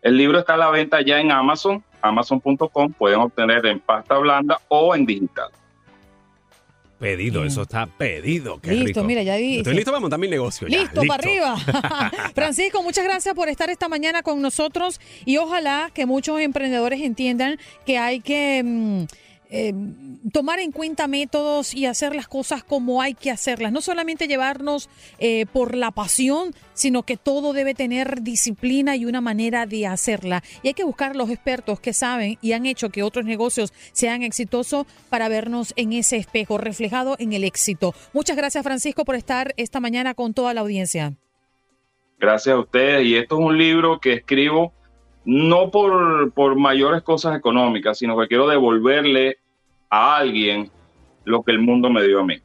El libro está a la venta ya en Amazon, amazon.com, pueden obtener en pasta blanda o en digital. Pedido, eso está pedido. Qué Listo, rico. mira, ya vi- Estoy listo para montar mi negocio. ya, Listo, para arriba. Francisco, muchas gracias por estar esta mañana con nosotros y ojalá que muchos emprendedores entiendan que hay que mm, eh, tomar en cuenta métodos y hacer las cosas como hay que hacerlas. No solamente llevarnos eh, por la pasión, sino que todo debe tener disciplina y una manera de hacerla. Y hay que buscar los expertos que saben y han hecho que otros negocios sean exitosos para vernos en ese espejo reflejado en el éxito. Muchas gracias, Francisco, por estar esta mañana con toda la audiencia. Gracias a ustedes. Y esto es un libro que escribo no por, por mayores cosas económicas, sino que quiero devolverle a alguien lo que el mundo me dio a mí,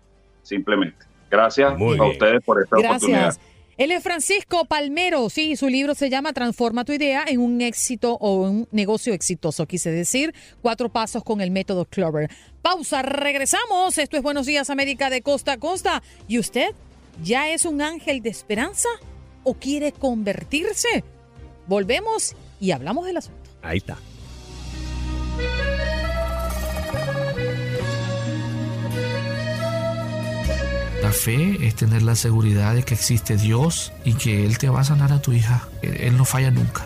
simplemente. Gracias a ustedes por esta oportunidad. Gracias. Él es Francisco Palmero, sí, su libro se llama Transforma tu idea en un éxito o un negocio exitoso, quise decir, cuatro pasos con el método Clover. Pausa, regresamos, esto es Buenos Días América de costa a costa. ¿Y usted ya es un ángel de esperanza o quiere convertirse? Volvemos y hablamos del asunto. Ahí está. La fe es tener la seguridad de que existe Dios y que Él te va a sanar a tu hija. Él no falla nunca.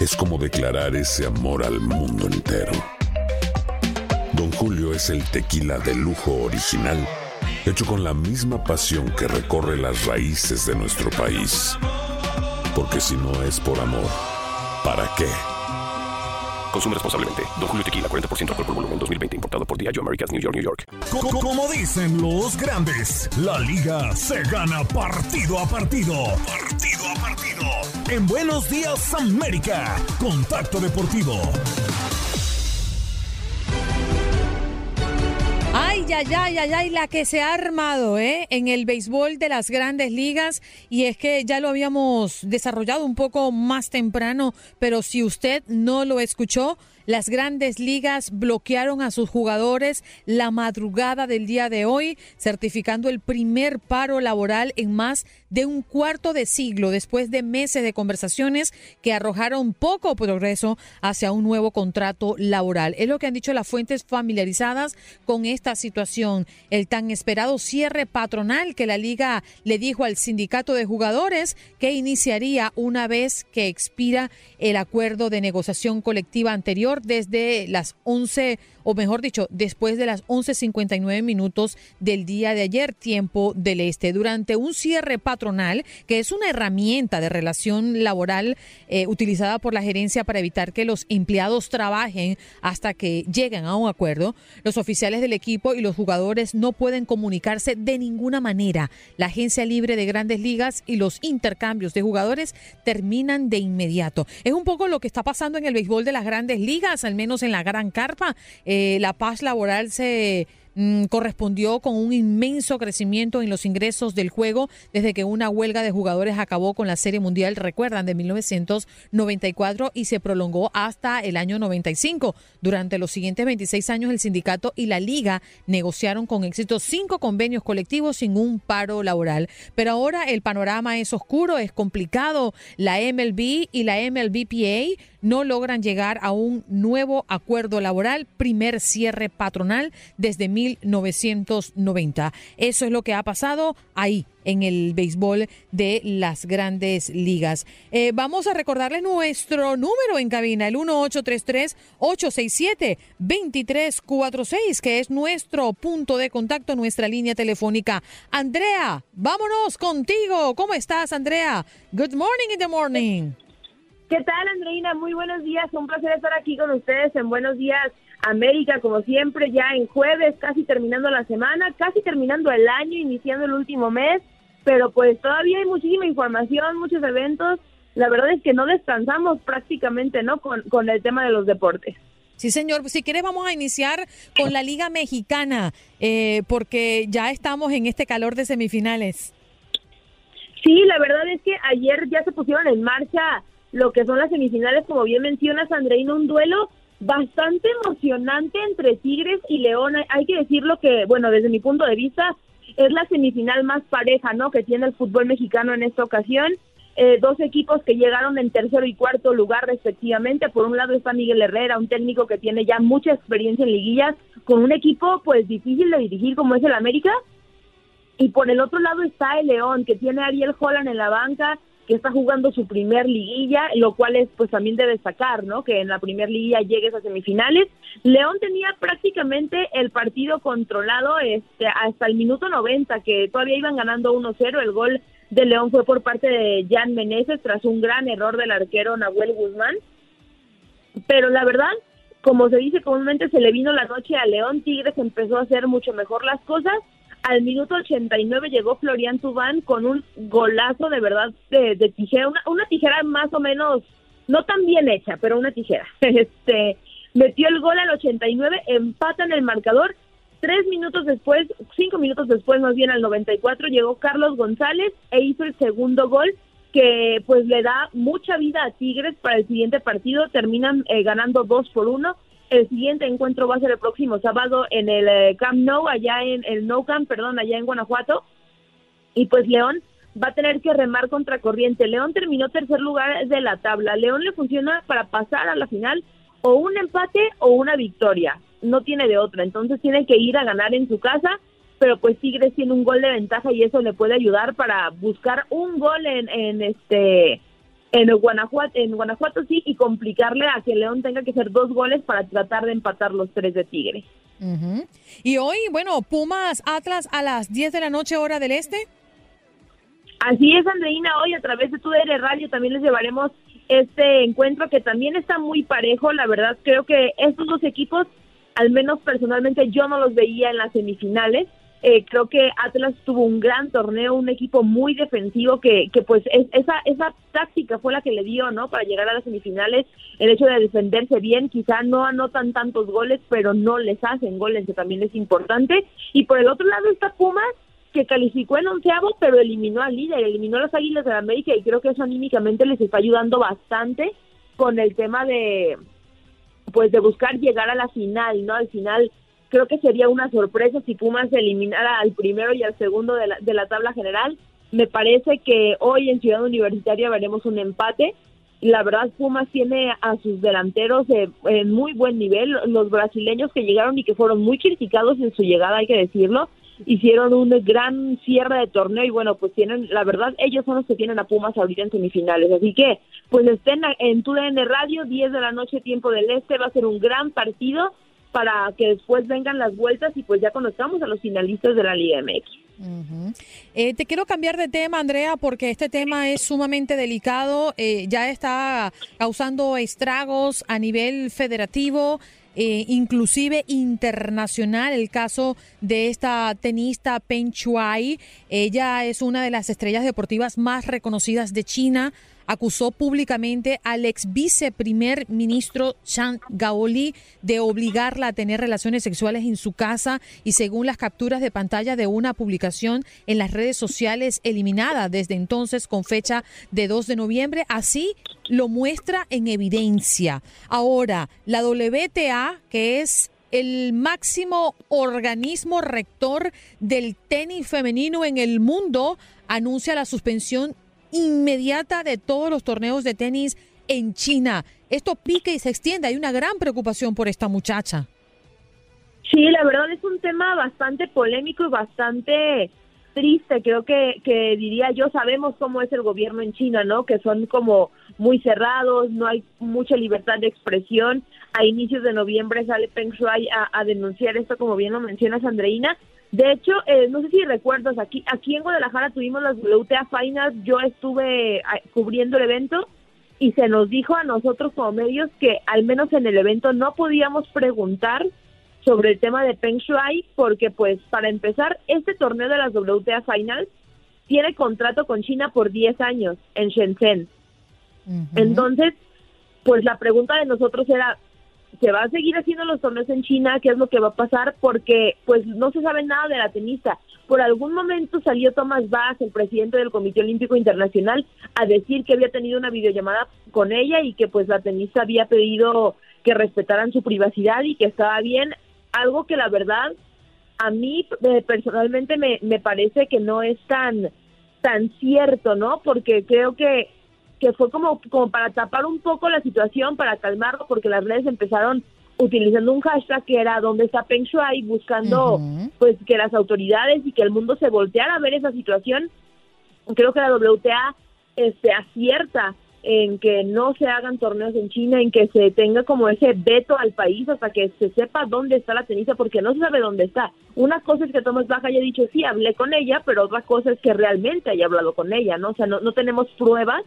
es como declarar ese amor al mundo entero. Don Julio es el tequila de lujo original, hecho con la misma pasión que recorre las raíces de nuestro país. Porque si no es por amor, ¿para qué? Consume responsablemente. Don Julio Tequila, 40% alcohol por volumen, 2020. Importado por Diageo Americas, New York, New York. Co- Como dicen los grandes, la liga se gana partido a partido. Partido partido. En Buenos Días América, Contacto Deportivo. Ay, ay, ay, ay, ay, la que se ha armado ¿eh? en el béisbol de las grandes ligas. Y es que ya lo habíamos desarrollado un poco más temprano, pero si usted no lo escuchó, las grandes ligas bloquearon a sus jugadores la madrugada del día de hoy, certificando el primer paro laboral en más de un cuarto de siglo después de meses de conversaciones que arrojaron poco progreso hacia un nuevo contrato laboral. Es lo que han dicho las fuentes familiarizadas con esta situación. El tan esperado cierre patronal que la liga le dijo al sindicato de jugadores que iniciaría una vez que expira el acuerdo de negociación colectiva anterior desde las 11 o mejor dicho, después de las 11.59 minutos del día de ayer, tiempo del este, durante un cierre patronal, que es una herramienta de relación laboral eh, utilizada por la gerencia para evitar que los empleados trabajen hasta que lleguen a un acuerdo, los oficiales del equipo y los jugadores no pueden comunicarse de ninguna manera. La agencia libre de grandes ligas y los intercambios de jugadores terminan de inmediato. Es un poco lo que está pasando en el béisbol de las grandes ligas, al menos en la gran carpa. La paz laboral se mm, correspondió con un inmenso crecimiento en los ingresos del juego desde que una huelga de jugadores acabó con la Serie Mundial, recuerdan, de 1994 y se prolongó hasta el año 95. Durante los siguientes 26 años, el sindicato y la liga negociaron con éxito cinco convenios colectivos sin un paro laboral. Pero ahora el panorama es oscuro, es complicado. La MLB y la MLBPA no logran llegar a un nuevo acuerdo laboral, primer cierre patronal desde 1990. Eso es lo que ha pasado ahí en el béisbol de las grandes ligas. Eh, vamos a recordarles nuestro número en cabina, el 1833-867-2346, que es nuestro punto de contacto, nuestra línea telefónica. Andrea, vámonos contigo. ¿Cómo estás, Andrea? Good morning in the morning. ¿Qué tal, Andreina? Muy buenos días. Un placer estar aquí con ustedes en Buenos Días América, como siempre, ya en jueves, casi terminando la semana, casi terminando el año, iniciando el último mes, pero pues todavía hay muchísima información, muchos eventos. La verdad es que no descansamos prácticamente, ¿no? Con, con el tema de los deportes. Sí, señor. Si quieres, vamos a iniciar con la Liga Mexicana, eh, porque ya estamos en este calor de semifinales. Sí, la verdad es que ayer ya se pusieron en marcha lo que son las semifinales, como bien mencionas, Andreina, un duelo bastante emocionante entre Tigres y León. Hay que decirlo que, bueno, desde mi punto de vista, es la semifinal más pareja, ¿no? Que tiene el fútbol mexicano en esta ocasión. Eh, dos equipos que llegaron en tercero y cuarto lugar respectivamente. Por un lado está Miguel Herrera, un técnico que tiene ya mucha experiencia en liguillas, con un equipo pues difícil de dirigir como es el América. Y por el otro lado está el León, que tiene a Ariel Holland en la banca, que está jugando su primer liguilla, lo cual es pues también de destacar, ¿no? Que en la primer liguilla llegues a semifinales. León tenía prácticamente el partido controlado este, hasta el minuto 90, que todavía iban ganando 1-0. El gol de León fue por parte de Jan Meneses tras un gran error del arquero Nahuel Guzmán. Pero la verdad, como se dice comúnmente, se le vino la noche a León. Tigres empezó a hacer mucho mejor las cosas al minuto 89 llegó Florian Tubán con un golazo de verdad de, tijera, una, tijera más o menos, no tan bien hecha, pero una tijera. Este metió el gol al 89, empatan el marcador. Tres minutos después, cinco minutos después, más bien al 94, llegó Carlos González e hizo el segundo gol que pues le da mucha vida a Tigres para el siguiente partido. Terminan eh, ganando dos por uno el siguiente encuentro va a ser el próximo sábado en el eh, Camp Nou, allá en el No Camp, perdón, allá en Guanajuato. Y pues León va a tener que remar contra corriente. León terminó tercer lugar de la tabla. León le funciona para pasar a la final o un empate o una victoria. No tiene de otra. Entonces tiene que ir a ganar en su casa. Pero pues Tigres tiene un gol de ventaja y eso le puede ayudar para buscar un gol en, en este en Guanajuato, en Guanajuato sí, y complicarle a que León tenga que hacer dos goles para tratar de empatar los tres de Tigre. Y hoy, bueno, Pumas Atlas a las 10 de la noche, hora del este. Así es, Andreina, hoy a través de tu Radio también les llevaremos este encuentro que también está muy parejo. La verdad, creo que estos dos equipos, al menos personalmente, yo no los veía en las semifinales. Eh, creo que Atlas tuvo un gran torneo, un equipo muy defensivo que, que pues esa, esa táctica fue la que le dio, ¿no? Para llegar a las semifinales, el hecho de defenderse bien, quizá no anotan tantos goles, pero no les hacen goles, que también es importante. Y por el otro lado está Pumas, que calificó en onceavo, pero eliminó al líder, eliminó a las Águilas de América y creo que eso anímicamente les está ayudando bastante con el tema de pues de buscar llegar a la final, ¿no? Al final creo que sería una sorpresa si Pumas eliminara al primero y al segundo de la, de la tabla general. Me parece que hoy en Ciudad Universitaria veremos un empate. La verdad, Pumas tiene a sus delanteros en muy buen nivel. Los brasileños que llegaron y que fueron muy criticados en su llegada, hay que decirlo, hicieron un gran cierre de torneo y bueno, pues tienen, la verdad, ellos son los que tienen a Pumas ahorita en semifinales. Así que, pues estén en TUDN Radio, 10 de la noche, tiempo del este, va a ser un gran partido para que después vengan las vueltas y pues ya conozcamos a los finalistas de la Liga MX. Eh, te quiero cambiar de tema, Andrea, porque este tema es sumamente delicado. Eh, ya está causando estragos a nivel federativo. Eh, inclusive internacional, el caso de esta tenista Peng Shuai. Ella es una de las estrellas deportivas más reconocidas de China acusó públicamente al ex viceprimer ministro Chan Gaoli de obligarla a tener relaciones sexuales en su casa y según las capturas de pantalla de una publicación en las redes sociales eliminada desde entonces con fecha de 2 de noviembre, así lo muestra en evidencia. Ahora, la WTA, que es el máximo organismo rector del tenis femenino en el mundo, anuncia la suspensión inmediata de todos los torneos de tenis en China. Esto pica y se extiende. Hay una gran preocupación por esta muchacha. Sí, la verdad es un tema bastante polémico y bastante triste. Creo que, que diría yo, sabemos cómo es el gobierno en China, ¿no? Que son como muy cerrados, no hay mucha libertad de expresión. A inicios de noviembre sale Peng Shuai a, a denunciar esto, como bien lo mencionas, Andreina, de hecho, eh, no sé si recuerdas, aquí, aquí en Guadalajara tuvimos las WTA Finals, yo estuve ah, cubriendo el evento y se nos dijo a nosotros como medios que al menos en el evento no podíamos preguntar sobre el tema de Peng Shuai porque pues para empezar este torneo de las WTA Finals tiene contrato con China por 10 años en Shenzhen. Entonces, pues la pregunta de nosotros era, ¿se va a seguir haciendo los torneos en China? ¿Qué es lo que va a pasar? Porque pues no se sabe nada de la tenista. Por algún momento salió Thomas Bach, el presidente del Comité Olímpico Internacional, a decir que había tenido una videollamada con ella y que pues la tenista había pedido que respetaran su privacidad y que estaba bien. Algo que la verdad a mí eh, personalmente me, me parece que no es tan tan cierto, ¿no? Porque creo que que fue como, como para tapar un poco la situación, para calmarlo, porque las redes empezaron utilizando un hashtag que era ¿Dónde está Peng Shuai? buscando pues que las autoridades y que el mundo se volteara a ver esa situación. Creo que la WTA este, acierta en que no se hagan torneos en China, en que se tenga como ese veto al país hasta que se sepa dónde está la tenista, porque no se sabe dónde está. Una cosa es que Thomas Bach haya dicho, sí, hablé con ella, pero otra cosa es que realmente haya hablado con ella, ¿no? O sea, no, no tenemos pruebas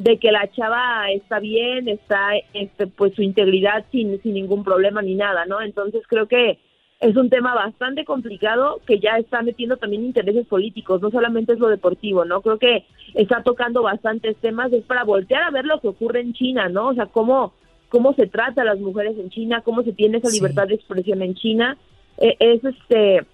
de que la chava está bien, está este, pues su integridad sin, sin ningún problema ni nada, ¿no? Entonces creo que es un tema bastante complicado que ya está metiendo también intereses políticos, no solamente es lo deportivo, ¿no? Creo que está tocando bastantes temas, es para voltear a ver lo que ocurre en China, ¿no? O sea, cómo, cómo se trata a las mujeres en China, cómo se tiene esa libertad de expresión en China. Eh, es este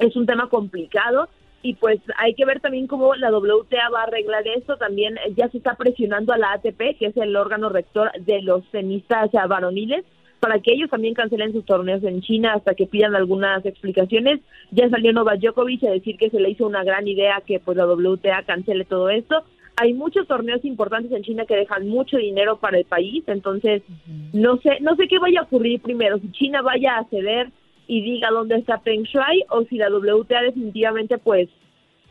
es un tema complicado y pues hay que ver también cómo la WTA va a arreglar esto. También ya se está presionando a la ATP, que es el órgano rector de los tenistas varoniles, para que ellos también cancelen sus torneos en China hasta que pidan algunas explicaciones. Ya salió Novak Djokovic a decir que se le hizo una gran idea que pues la WTA cancele todo esto. Hay muchos torneos importantes en China que dejan mucho dinero para el país, entonces no sé, no sé qué vaya a ocurrir primero, si China vaya a ceder y diga dónde está Peng Shuai o si la WTA definitivamente pues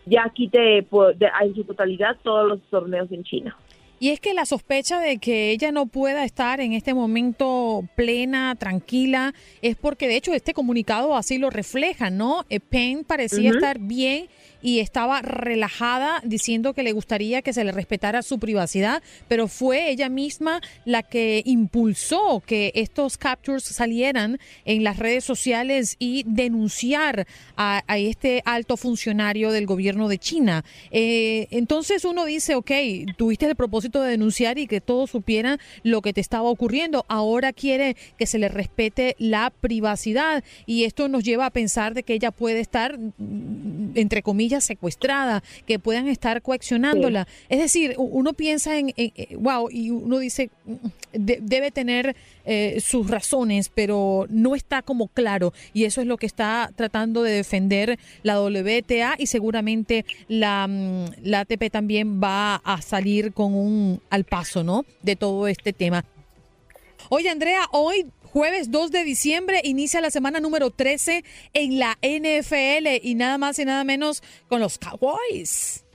ya quite en su totalidad todos los torneos en China. Y es que la sospecha de que ella no pueda estar en este momento plena, tranquila, es porque de hecho este comunicado así lo refleja, ¿no? Eh, Peng parecía estar bien y estaba relajada diciendo que le gustaría que se le respetara su privacidad, pero fue ella misma la que impulsó que estos captures salieran en las redes sociales y denunciar a, este alto funcionario del gobierno de China. Eh, entonces uno dice, ok, tuviste el propósito de denunciar y que todos supieran lo que te estaba ocurriendo. Ahora quiere que se le respete la privacidad y esto nos lleva a pensar de que ella puede estar, mm, entre comillas, secuestrada, que puedan estar coaccionándola. Es decir, uno piensa en, wow, y uno dice, mm, debe tener eh, sus razones, pero no está como claro. Y eso es lo que está tratando de defender la WTA y seguramente la, mm, la ATP también va a salir con un al paso, ¿no? De todo este tema. Oye, Andrea, hoy Jueves 2 de diciembre inicia la semana número 13 en la NFL y nada más y nada menos con los Cowboys.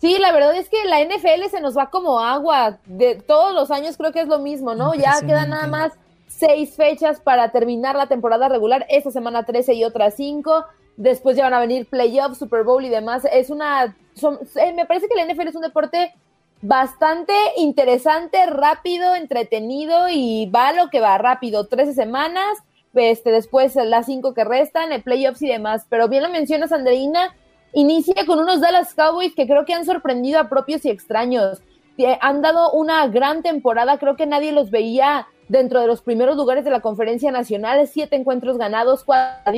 Sí, la verdad es que la NFL se nos va como agua. De todos los años creo que es lo mismo, ¿no? Ya quedan nada más seis fechas para terminar la temporada regular. Esta semana 13 y otras cinco. Después ya van a venir playoffs, Super Bowl y demás. Es una. Eh, me parece que la NFL es un deporte bastante interesante, rápido, entretenido y va lo que va rápido. 13 semanas, este, después las cinco que restan, el playoffs y demás. Pero bien lo mencionas, Andreina, inicia con unos Dallas Cowboys que creo que han sorprendido a propios y extraños. Han dado una gran temporada, creo que nadie los veía dentro de los primeros lugares de la conferencia nacional, siete encuentros ganados, cuatro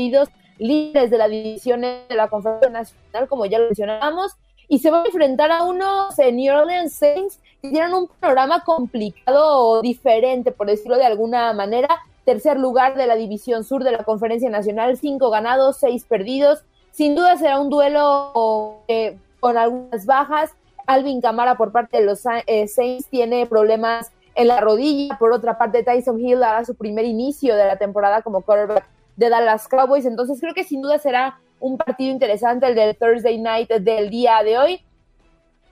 líderes de la división de la conferencia nacional, como ya lo mencionábamos, y se va a enfrentar a unos eh, New Orleans Saints que tienen un programa complicado o diferente, por decirlo de alguna manera. Tercer lugar de la División Sur de la Conferencia Nacional, cinco ganados, seis perdidos. Sin duda será un duelo eh, con algunas bajas. Alvin Camara por parte de los eh, Saints tiene problemas en la rodilla. Por otra parte, Tyson Hill hará su primer inicio de la temporada como quarterback de Dallas Cowboys. Entonces creo que sin duda será un partido interesante, el del Thursday Night del día de hoy.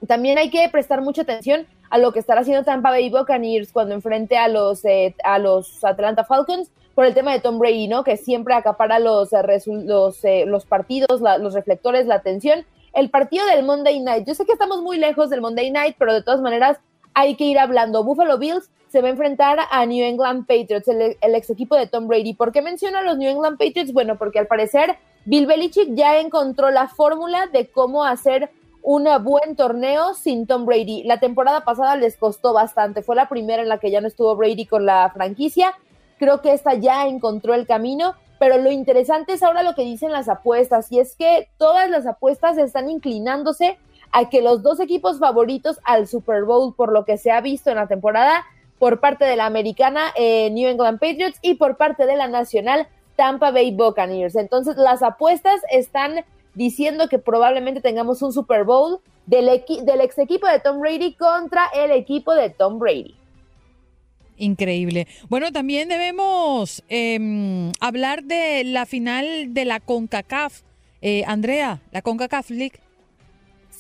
También hay que prestar mucha atención a lo que estará haciendo Tampa Bay Buccaneers cuando enfrente a los, eh, a los Atlanta Falcons por el tema de Tom Brady, ¿no? Que siempre acapara los, eh, los, eh, los partidos, los reflectores, la atención. El partido del Monday Night. Yo sé que estamos muy lejos del Monday Night, pero de todas maneras hay que ir hablando. Buffalo Bills se va a enfrentar a New England Patriots, el, ex equipo de Tom Brady. ¿Por qué menciona a los New England Patriots? Bueno, porque al parecer Bill Belichick ya encontró la fórmula de cómo hacer un buen torneo sin Tom Brady. La temporada pasada les costó bastante, fue la primera en la que ya no estuvo Brady con la franquicia. Creo que esta ya encontró el camino, pero lo interesante es ahora lo que dicen las apuestas, y es que todas las apuestas están inclinándose a que los dos equipos favoritos al Super Bowl, por lo que se ha visto en la temporada, por parte de la americana eh, New England Patriots y por parte de la nacional Tampa Bay Buccaneers. Entonces las apuestas están diciendo que probablemente tengamos un Super Bowl del, del ex equipo de Tom Brady contra el equipo de Tom Brady. Increíble. Bueno, también debemos em, hablar de la final de la CONCACAF. Eh, Andrea, la CONCACAF League.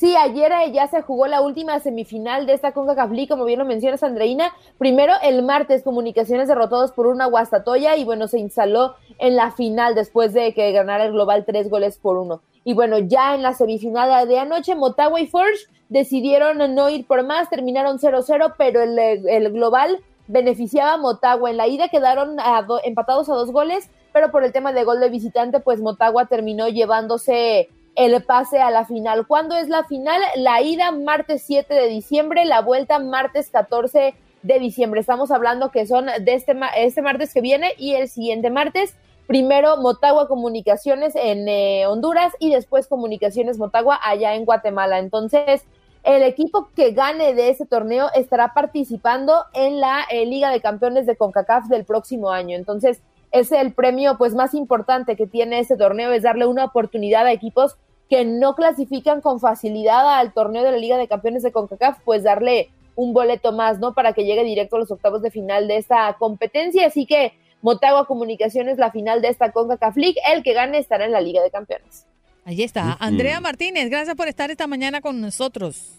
Sí, ayer eh, ya se jugó la última semifinal de esta CONCACAF League, como bien lo mencionas, Andreina. Primero, el martes, Comunicaciones derrotados por una Guastatoya y bueno, se instaló en la final después de que ganara el global tres goles por uno. Y bueno, ya en la semifinal de anoche, Motagua y Forge decidieron no ir por más, terminaron 0-0, pero el, el global beneficiaba a Motagua. En la ida quedaron empatados a dos goles, pero por el tema de gol de visitante, pues Motagua terminó llevándose el pase a la final. ¿Cuándo es la final? La ida martes 7 de diciembre, la vuelta martes 14 de diciembre. Estamos hablando que son de este, este martes que viene y el siguiente martes. Primero Motagua Comunicaciones en eh, Honduras y después Comunicaciones Motagua allá en Guatemala. Entonces, el equipo que gane de ese torneo estará participando en la eh, Liga de Campeones de CONCACAF del próximo año. Entonces, es el premio pues más importante que tiene ese torneo, es darle una oportunidad a equipos que no clasifican con facilidad al torneo de la Liga de Campeones de CONCACAF, pues darle un boleto más, ¿no? Para que llegue directo a los octavos de final de esta competencia. Así que Motagua Comunicaciones, la final de esta CONCACAF League, el que gane estará en la Liga de Campeones. Ahí está. Andrea Martínez, gracias por estar esta mañana con nosotros.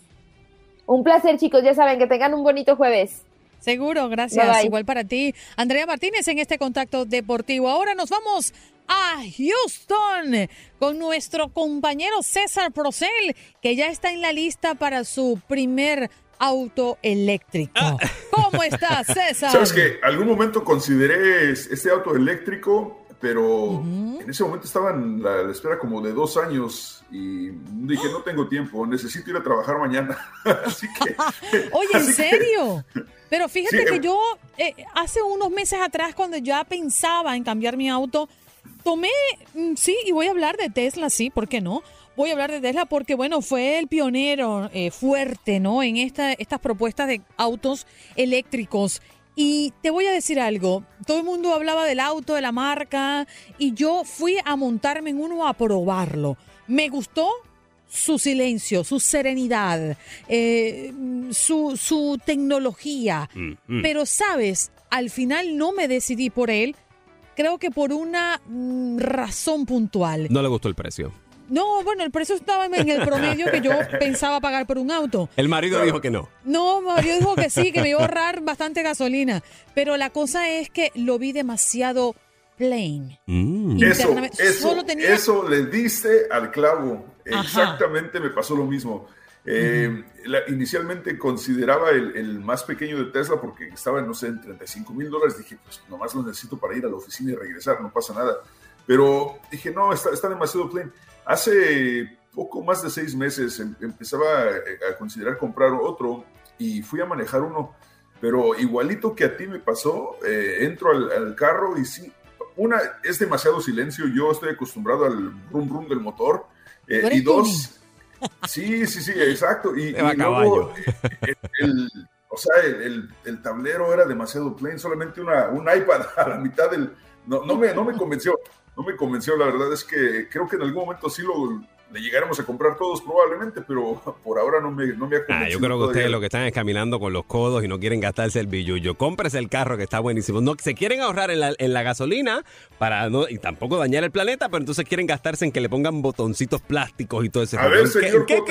Un placer, chicos. Ya saben, que tengan un bonito jueves. Seguro, gracias. Igual para ti. Andrea Martínez en este contacto deportivo. Ahora nos vamos a Houston con nuestro compañero César Procel, que ya está en la lista para su primer auto eléctrico. Ah. ¿Cómo estás, César? Sabes que algún momento consideré este auto eléctrico pero en ese momento estaba en la, espera como de dos años y dije, no tengo tiempo, necesito ir a trabajar mañana. así que... Oye, ¿en serio? Pero fíjate que em yo eh, hace unos meses atrás, cuando ya pensaba en cambiar mi auto, tomé, mm, sí, y voy a hablar de Tesla, sí, ¿por qué no? Voy a hablar de Tesla porque, bueno, fue el pionero eh, fuerte, ¿no? En esta, estas propuestas de autos eléctricos. Y te voy a decir algo, todo el mundo hablaba del auto, de la marca, y yo fui a montarme en uno a probarlo. Me gustó su silencio, su serenidad, eh, su, su, tecnología. Mm, mm. Pero, sabes, al final no me decidí por él, creo que por una mm, razón puntual. No le gustó el precio. No, bueno, el precio estaba en el promedio que yo pensaba pagar por un auto. El marido dijo que no. No, el marido dijo que sí, que me iba a ahorrar bastante gasolina. Pero la cosa es que lo vi demasiado plain. Mm. Eso, eso, le diste al clavo. Exactamente me pasó lo mismo. Eh, inicialmente consideraba el, más pequeño de Tesla porque estaba, no sé, en 35 mil dólares. Dije, pues nomás lo necesito para ir a la oficina y regresar, no pasa nada. Pero dije, no, está, está demasiado plain. Hace poco más de seis meses em, empezaba eh, a considerar comprar otro y fui a manejar uno, pero igualito que a ti me pasó, eh, entro al, carro y sí, una, es demasiado silencio, yo estoy acostumbrado al rum rum del motor, eh, y dos, sí, sí, sí, exacto, y, luego, el, o sea, el, el, tablero era demasiado plain, solamente una, un iPad a la mitad del, no, no, me, no me convenció no me convenció. La verdad es que creo que en algún momento sí lo le llegaremos a comprar todos probablemente, pero por ahora no me, no me ha ah, Yo creo que ustedes lo que están es caminando con los codos y no quieren gastarse el billullo. Cómprese el carro que está buenísimo. No, se quieren ahorrar en la, en la gasolina para no y tampoco dañar el planeta, pero entonces quieren gastarse en que le pongan botoncitos plásticos y todo ese A ver, señor ¿Qué,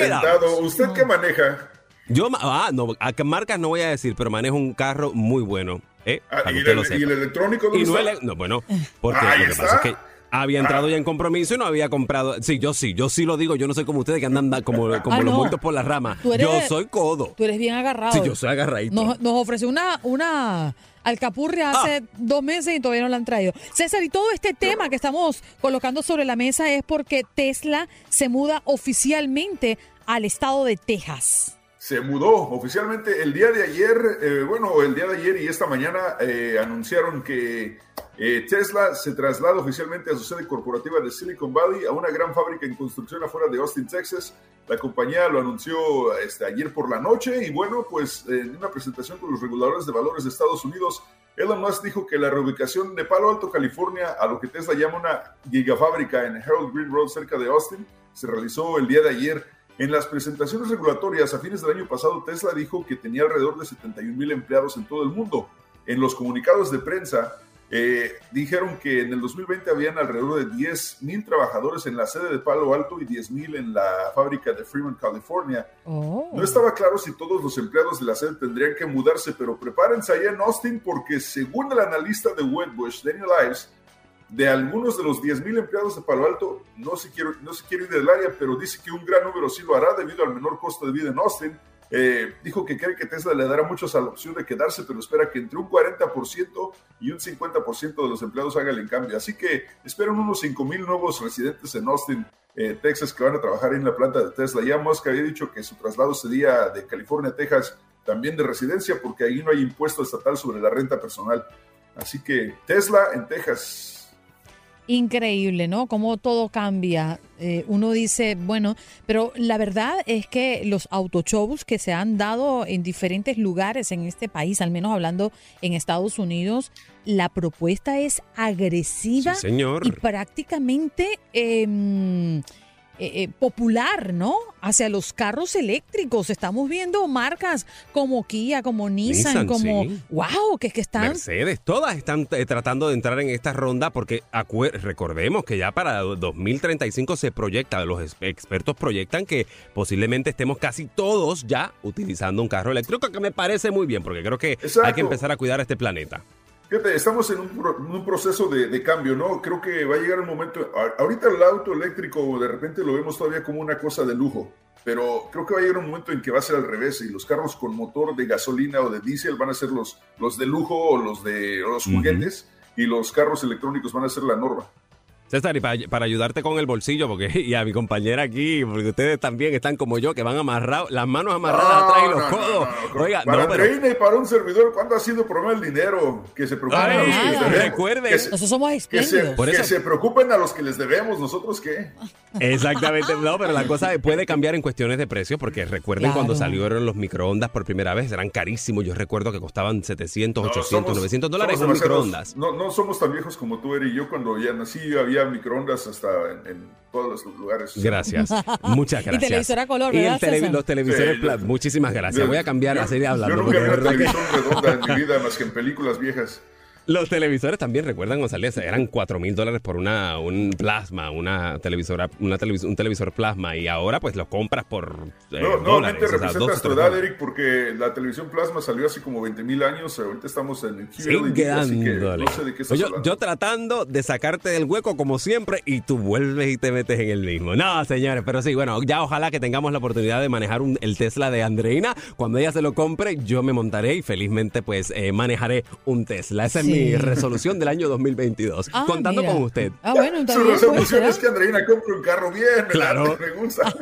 ¿usted qué maneja? Yo, ah, no, a qué marcas no voy a decir, pero manejo un carro muy bueno. ¿eh? Ah, ¿y, el, electrónico y no, no, bueno, porque lo que pasa es que había entrado ya en compromiso y no había comprado. Sí, yo sí, yo sí lo digo. Yo no soy como ustedes que andan da- como, como Ah, los no. muertos por la rama. Tú eres- Yo soy codo. Tú eres bien agarrado. Sí, yo soy agarradito. Nos, nos ofreció una, una alcapurria hace Ah. dos meses y todavía no la han traído. César, y todo este tema que estamos colocando sobre la mesa es porque Tesla se muda oficialmente al estado de Texas. Se mudó oficialmente el día de ayer, eh, bueno, el día de ayer y esta mañana eh, anunciaron que eh, Tesla se traslada oficialmente a su sede corporativa de Silicon Valley a una gran fábrica en construcción afuera de Austin, Texas. La compañía lo anunció este, ayer por la noche y bueno, pues en una presentación con los reguladores de valores de Estados Unidos, Elon Musk dijo que la reubicación de Palo Alto, California, a lo que Tesla llama una gigafábrica en Harold Green Road cerca de Austin, se realizó el día de ayer. En las presentaciones regulatorias a fines del año pasado, Tesla dijo que tenía alrededor de 71 mil empleados en todo el mundo. En los comunicados de prensa eh, dijeron que en el 2020 habían alrededor de 10 mil trabajadores en la sede de Palo Alto y 10 mil en la fábrica de Fremont, California. No estaba claro si todos los empleados de la sede tendrían que mudarse, pero prepárense allá en Austin porque según el analista de Wedbush, Daniel Ives, de algunos de los 10.000 empleados de Palo Alto, no se, quiere, no se quiere ir del área, pero dice que un gran número sí lo hará debido al menor costo de vida en Austin. Eh, dijo que cree que Tesla le dará muchos a la opción de quedarse, pero espera que entre un 40% y un 50% de los empleados hagan el cambio. Así que esperan unos 5.000 nuevos residentes en Austin, eh, Texas, que van a trabajar en la planta de Tesla. Ya Musk había dicho que su traslado sería de California a Texas, también de residencia, porque ahí no hay impuesto estatal sobre la renta personal. Así que Tesla en Texas. Increíble, ¿no? Cómo todo cambia. Eh, uno dice, bueno, pero la verdad es que los autoshows que se han dado en diferentes lugares en este país, al menos hablando en Estados Unidos, la propuesta es agresiva Sí, señor. y prácticamente em, eh, eh, popular, ¿no? Hacia los carros eléctricos. Estamos viendo marcas como Kia, como Nissan, Nissan, como, sí. wow, que es que están Mercedes, todas están eh, tratando de entrar en esta ronda porque recordemos que ya para 2035 se proyecta, los ex- expertos proyectan que posiblemente estemos casi todos ya utilizando un carro eléctrico, que me parece muy bien porque creo que hay que empezar a cuidar este planeta. Fíjate, estamos en un, pro- en un proceso de, de cambio, ¿no? Creo que va a llegar el momento. Ahorita el auto eléctrico de repente lo vemos todavía como una cosa de lujo, pero creo que va a llegar un momento en que va a ser al revés y los carros con motor de gasolina o de diésel van a ser los, los de lujo o los de los juguetes y los carros electrónicos van a ser la norma. César, y para, para ayudarte con el bolsillo, porque y a mi compañera aquí, porque ustedes también están como yo, que van amarrados, las manos amarradas No, atrás y los no, no, codos. no, Oiga, para no, pero y para un servidor, ¿cuándo ha sido problema el dinero? Que se preocupen Ay, a los que les debemos. Recuerden. Que se- Nosotros somos que se, espléndidos. Por que eso- se preocupen a los que les debemos, ¿nosotros qué? Exactamente, no, pero la cosa puede cambiar en cuestiones de precios, porque recuerden Claro. cuando salieron los microondas por primera vez, eran carísimos. Yo recuerdo que costaban 700, No, 800, somos- 900 dólares demasiados- microondas. No, no somos tan viejos como tú, Eri. Yo cuando ya nací había microondas hasta en, en todos los lugares. Gracias. Muchas Y gracias. televisor a color, Y el ¿verdad, tele- César? los televisores Sí, pla- yo- Muchísimas gracias. Yo- Voy a cambiar yo- a seguir hablando. Yo nunca porque vi de una verdad que- televisión redonda en mi vida más que en películas viejas. Los televisores también, recuerdan, González, eran 4 mil dólares por una, un plasma, una televisora, una televis- un televisor plasma, y ahora pues lo compras por eh, No, nuevamente representas tu edad. Eric, porque la televisión plasma salió hace como 20 mil años. Ahorita estamos en el Sigue QLED, así que no sé de qué estás yo, yo tratando de sacarte del hueco como siempre y tú vuelves y te metes en el mismo. No, señores, pero sí, bueno, ya ojalá que tengamos la oportunidad de manejar un- el Tesla de Andreina. Cuando ella se lo compre, yo me montaré y felizmente pues eh, manejaré un Tesla. Esa es Sí. Mi resolución del año 2022. Ah, contando mira. con usted. Ah, bueno, Su resolución es que Andreina compre un carro bien, me Claro. late, me gusta.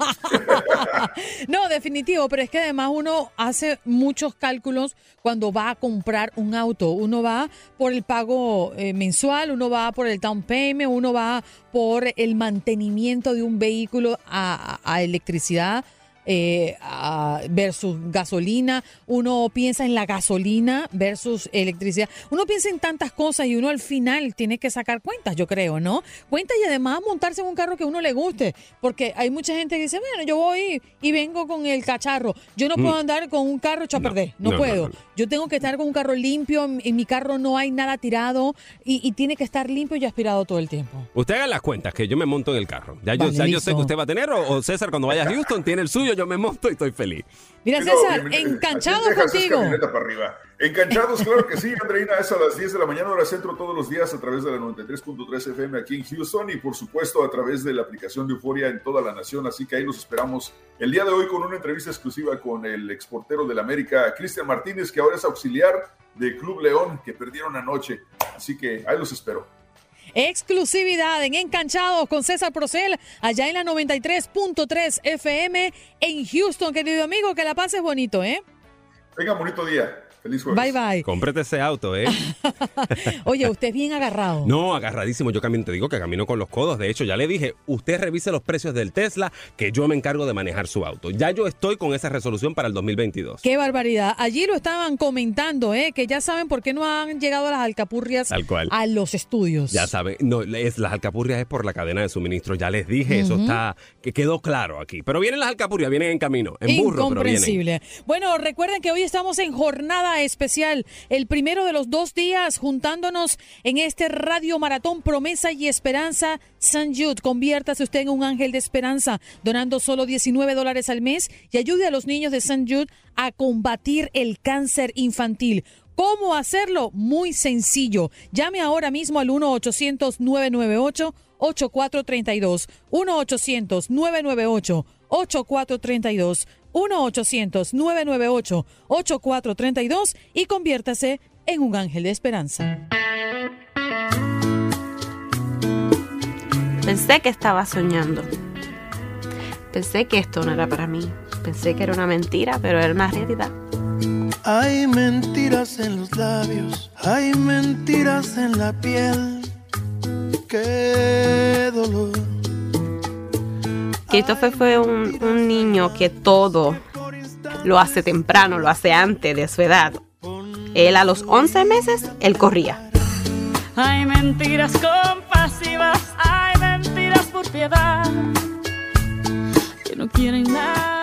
No, definitivo, pero es que además uno hace muchos cálculos cuando va a comprar un auto. Uno va por el pago eh, mensual, uno va por el down payment, uno va por el mantenimiento de un vehículo a, a- a electricidad. Eh, a- versus gasolina, uno piensa en la gasolina versus electricidad, uno piensa en tantas cosas y uno al final tiene que sacar cuentas, yo creo, ¿no? Cuentas y además montarse en un carro que a uno le guste, porque hay mucha gente que dice, bueno, yo voy y vengo con el cacharro, yo no Mm. puedo andar con un carro echado a No, perder, no, puedo, no, no. yo tengo que estar con un carro limpio, en, en mi carro no hay nada tirado y, y tiene que estar limpio y aspirado todo el tiempo. Usted haga las cuentas que yo me monto en el carro. Ya yo, ya sé que usted va a tener, o, o César cuando vaya a Houston tiene el suyo, Yo me monto y estoy feliz. Mira, César, enganchados contigo. Para arriba. Enganchados, claro que sí, Andreina, es a las 10 de la mañana, hora centro, todos los días a través de la 93.3 FM aquí en Houston y por supuesto a través de la aplicación de Euforia en toda la nación. Así que ahí los esperamos el día de hoy con una entrevista exclusiva con el exportero del América, Cristian Martínez, que ahora es auxiliar de Club León, que perdieron anoche. Así que ahí los espero. Exclusividad en Encanchados con César Procel, allá en la 93.3 FM en Houston, querido amigo, que la pases bonito, ¿eh? Venga, bonito día. Feliz Bye bye. Cómprate ese auto, ¿eh? Oye, usted es bien agarrado. No, agarradísimo. Yo camino, te digo que camino con los codos. De hecho, ya le dije, usted revise los precios del Tesla, que yo me encargo de manejar su auto. Ya yo estoy con esa resolución para el 2022. Qué barbaridad. Allí lo estaban comentando, ¿eh? Que ya saben por qué no han llegado las alcapurrias a los estudios. Ya saben, no, es, las alcapurrias es por la cadena de suministro. Ya les dije, eso está, que quedó claro aquí. Pero vienen las alcapurrias, vienen en camino, en burro, pero vienen. Bueno, recuerden que hoy estamos en jornada especial, el primero de los dos días, juntándonos en este radio maratón Promesa y Esperanza San Jude. Conviértase usted en un ángel de esperanza, donando solo 19 dólares al mes y ayude a los niños de San Jude a combatir el cáncer infantil. ¿Cómo hacerlo? Muy sencillo. Llame ahora mismo al 1-800-998-8432. 1-800-998-8432. 1-800-998-8432 y conviértase en un ángel de esperanza. Pensé que estaba soñando. Pensé que esto no era para mí. Pensé que era una mentira, pero era una realidad. Hay mentiras en los labios, hay mentiras en la piel. Qué dolor Christopher fue un, niño que todo lo hace temprano, lo hace antes de su edad. Él a los 11 meses, él corría. Hay mentiras compasivas, hay mentiras por piedad, que no quieren nada.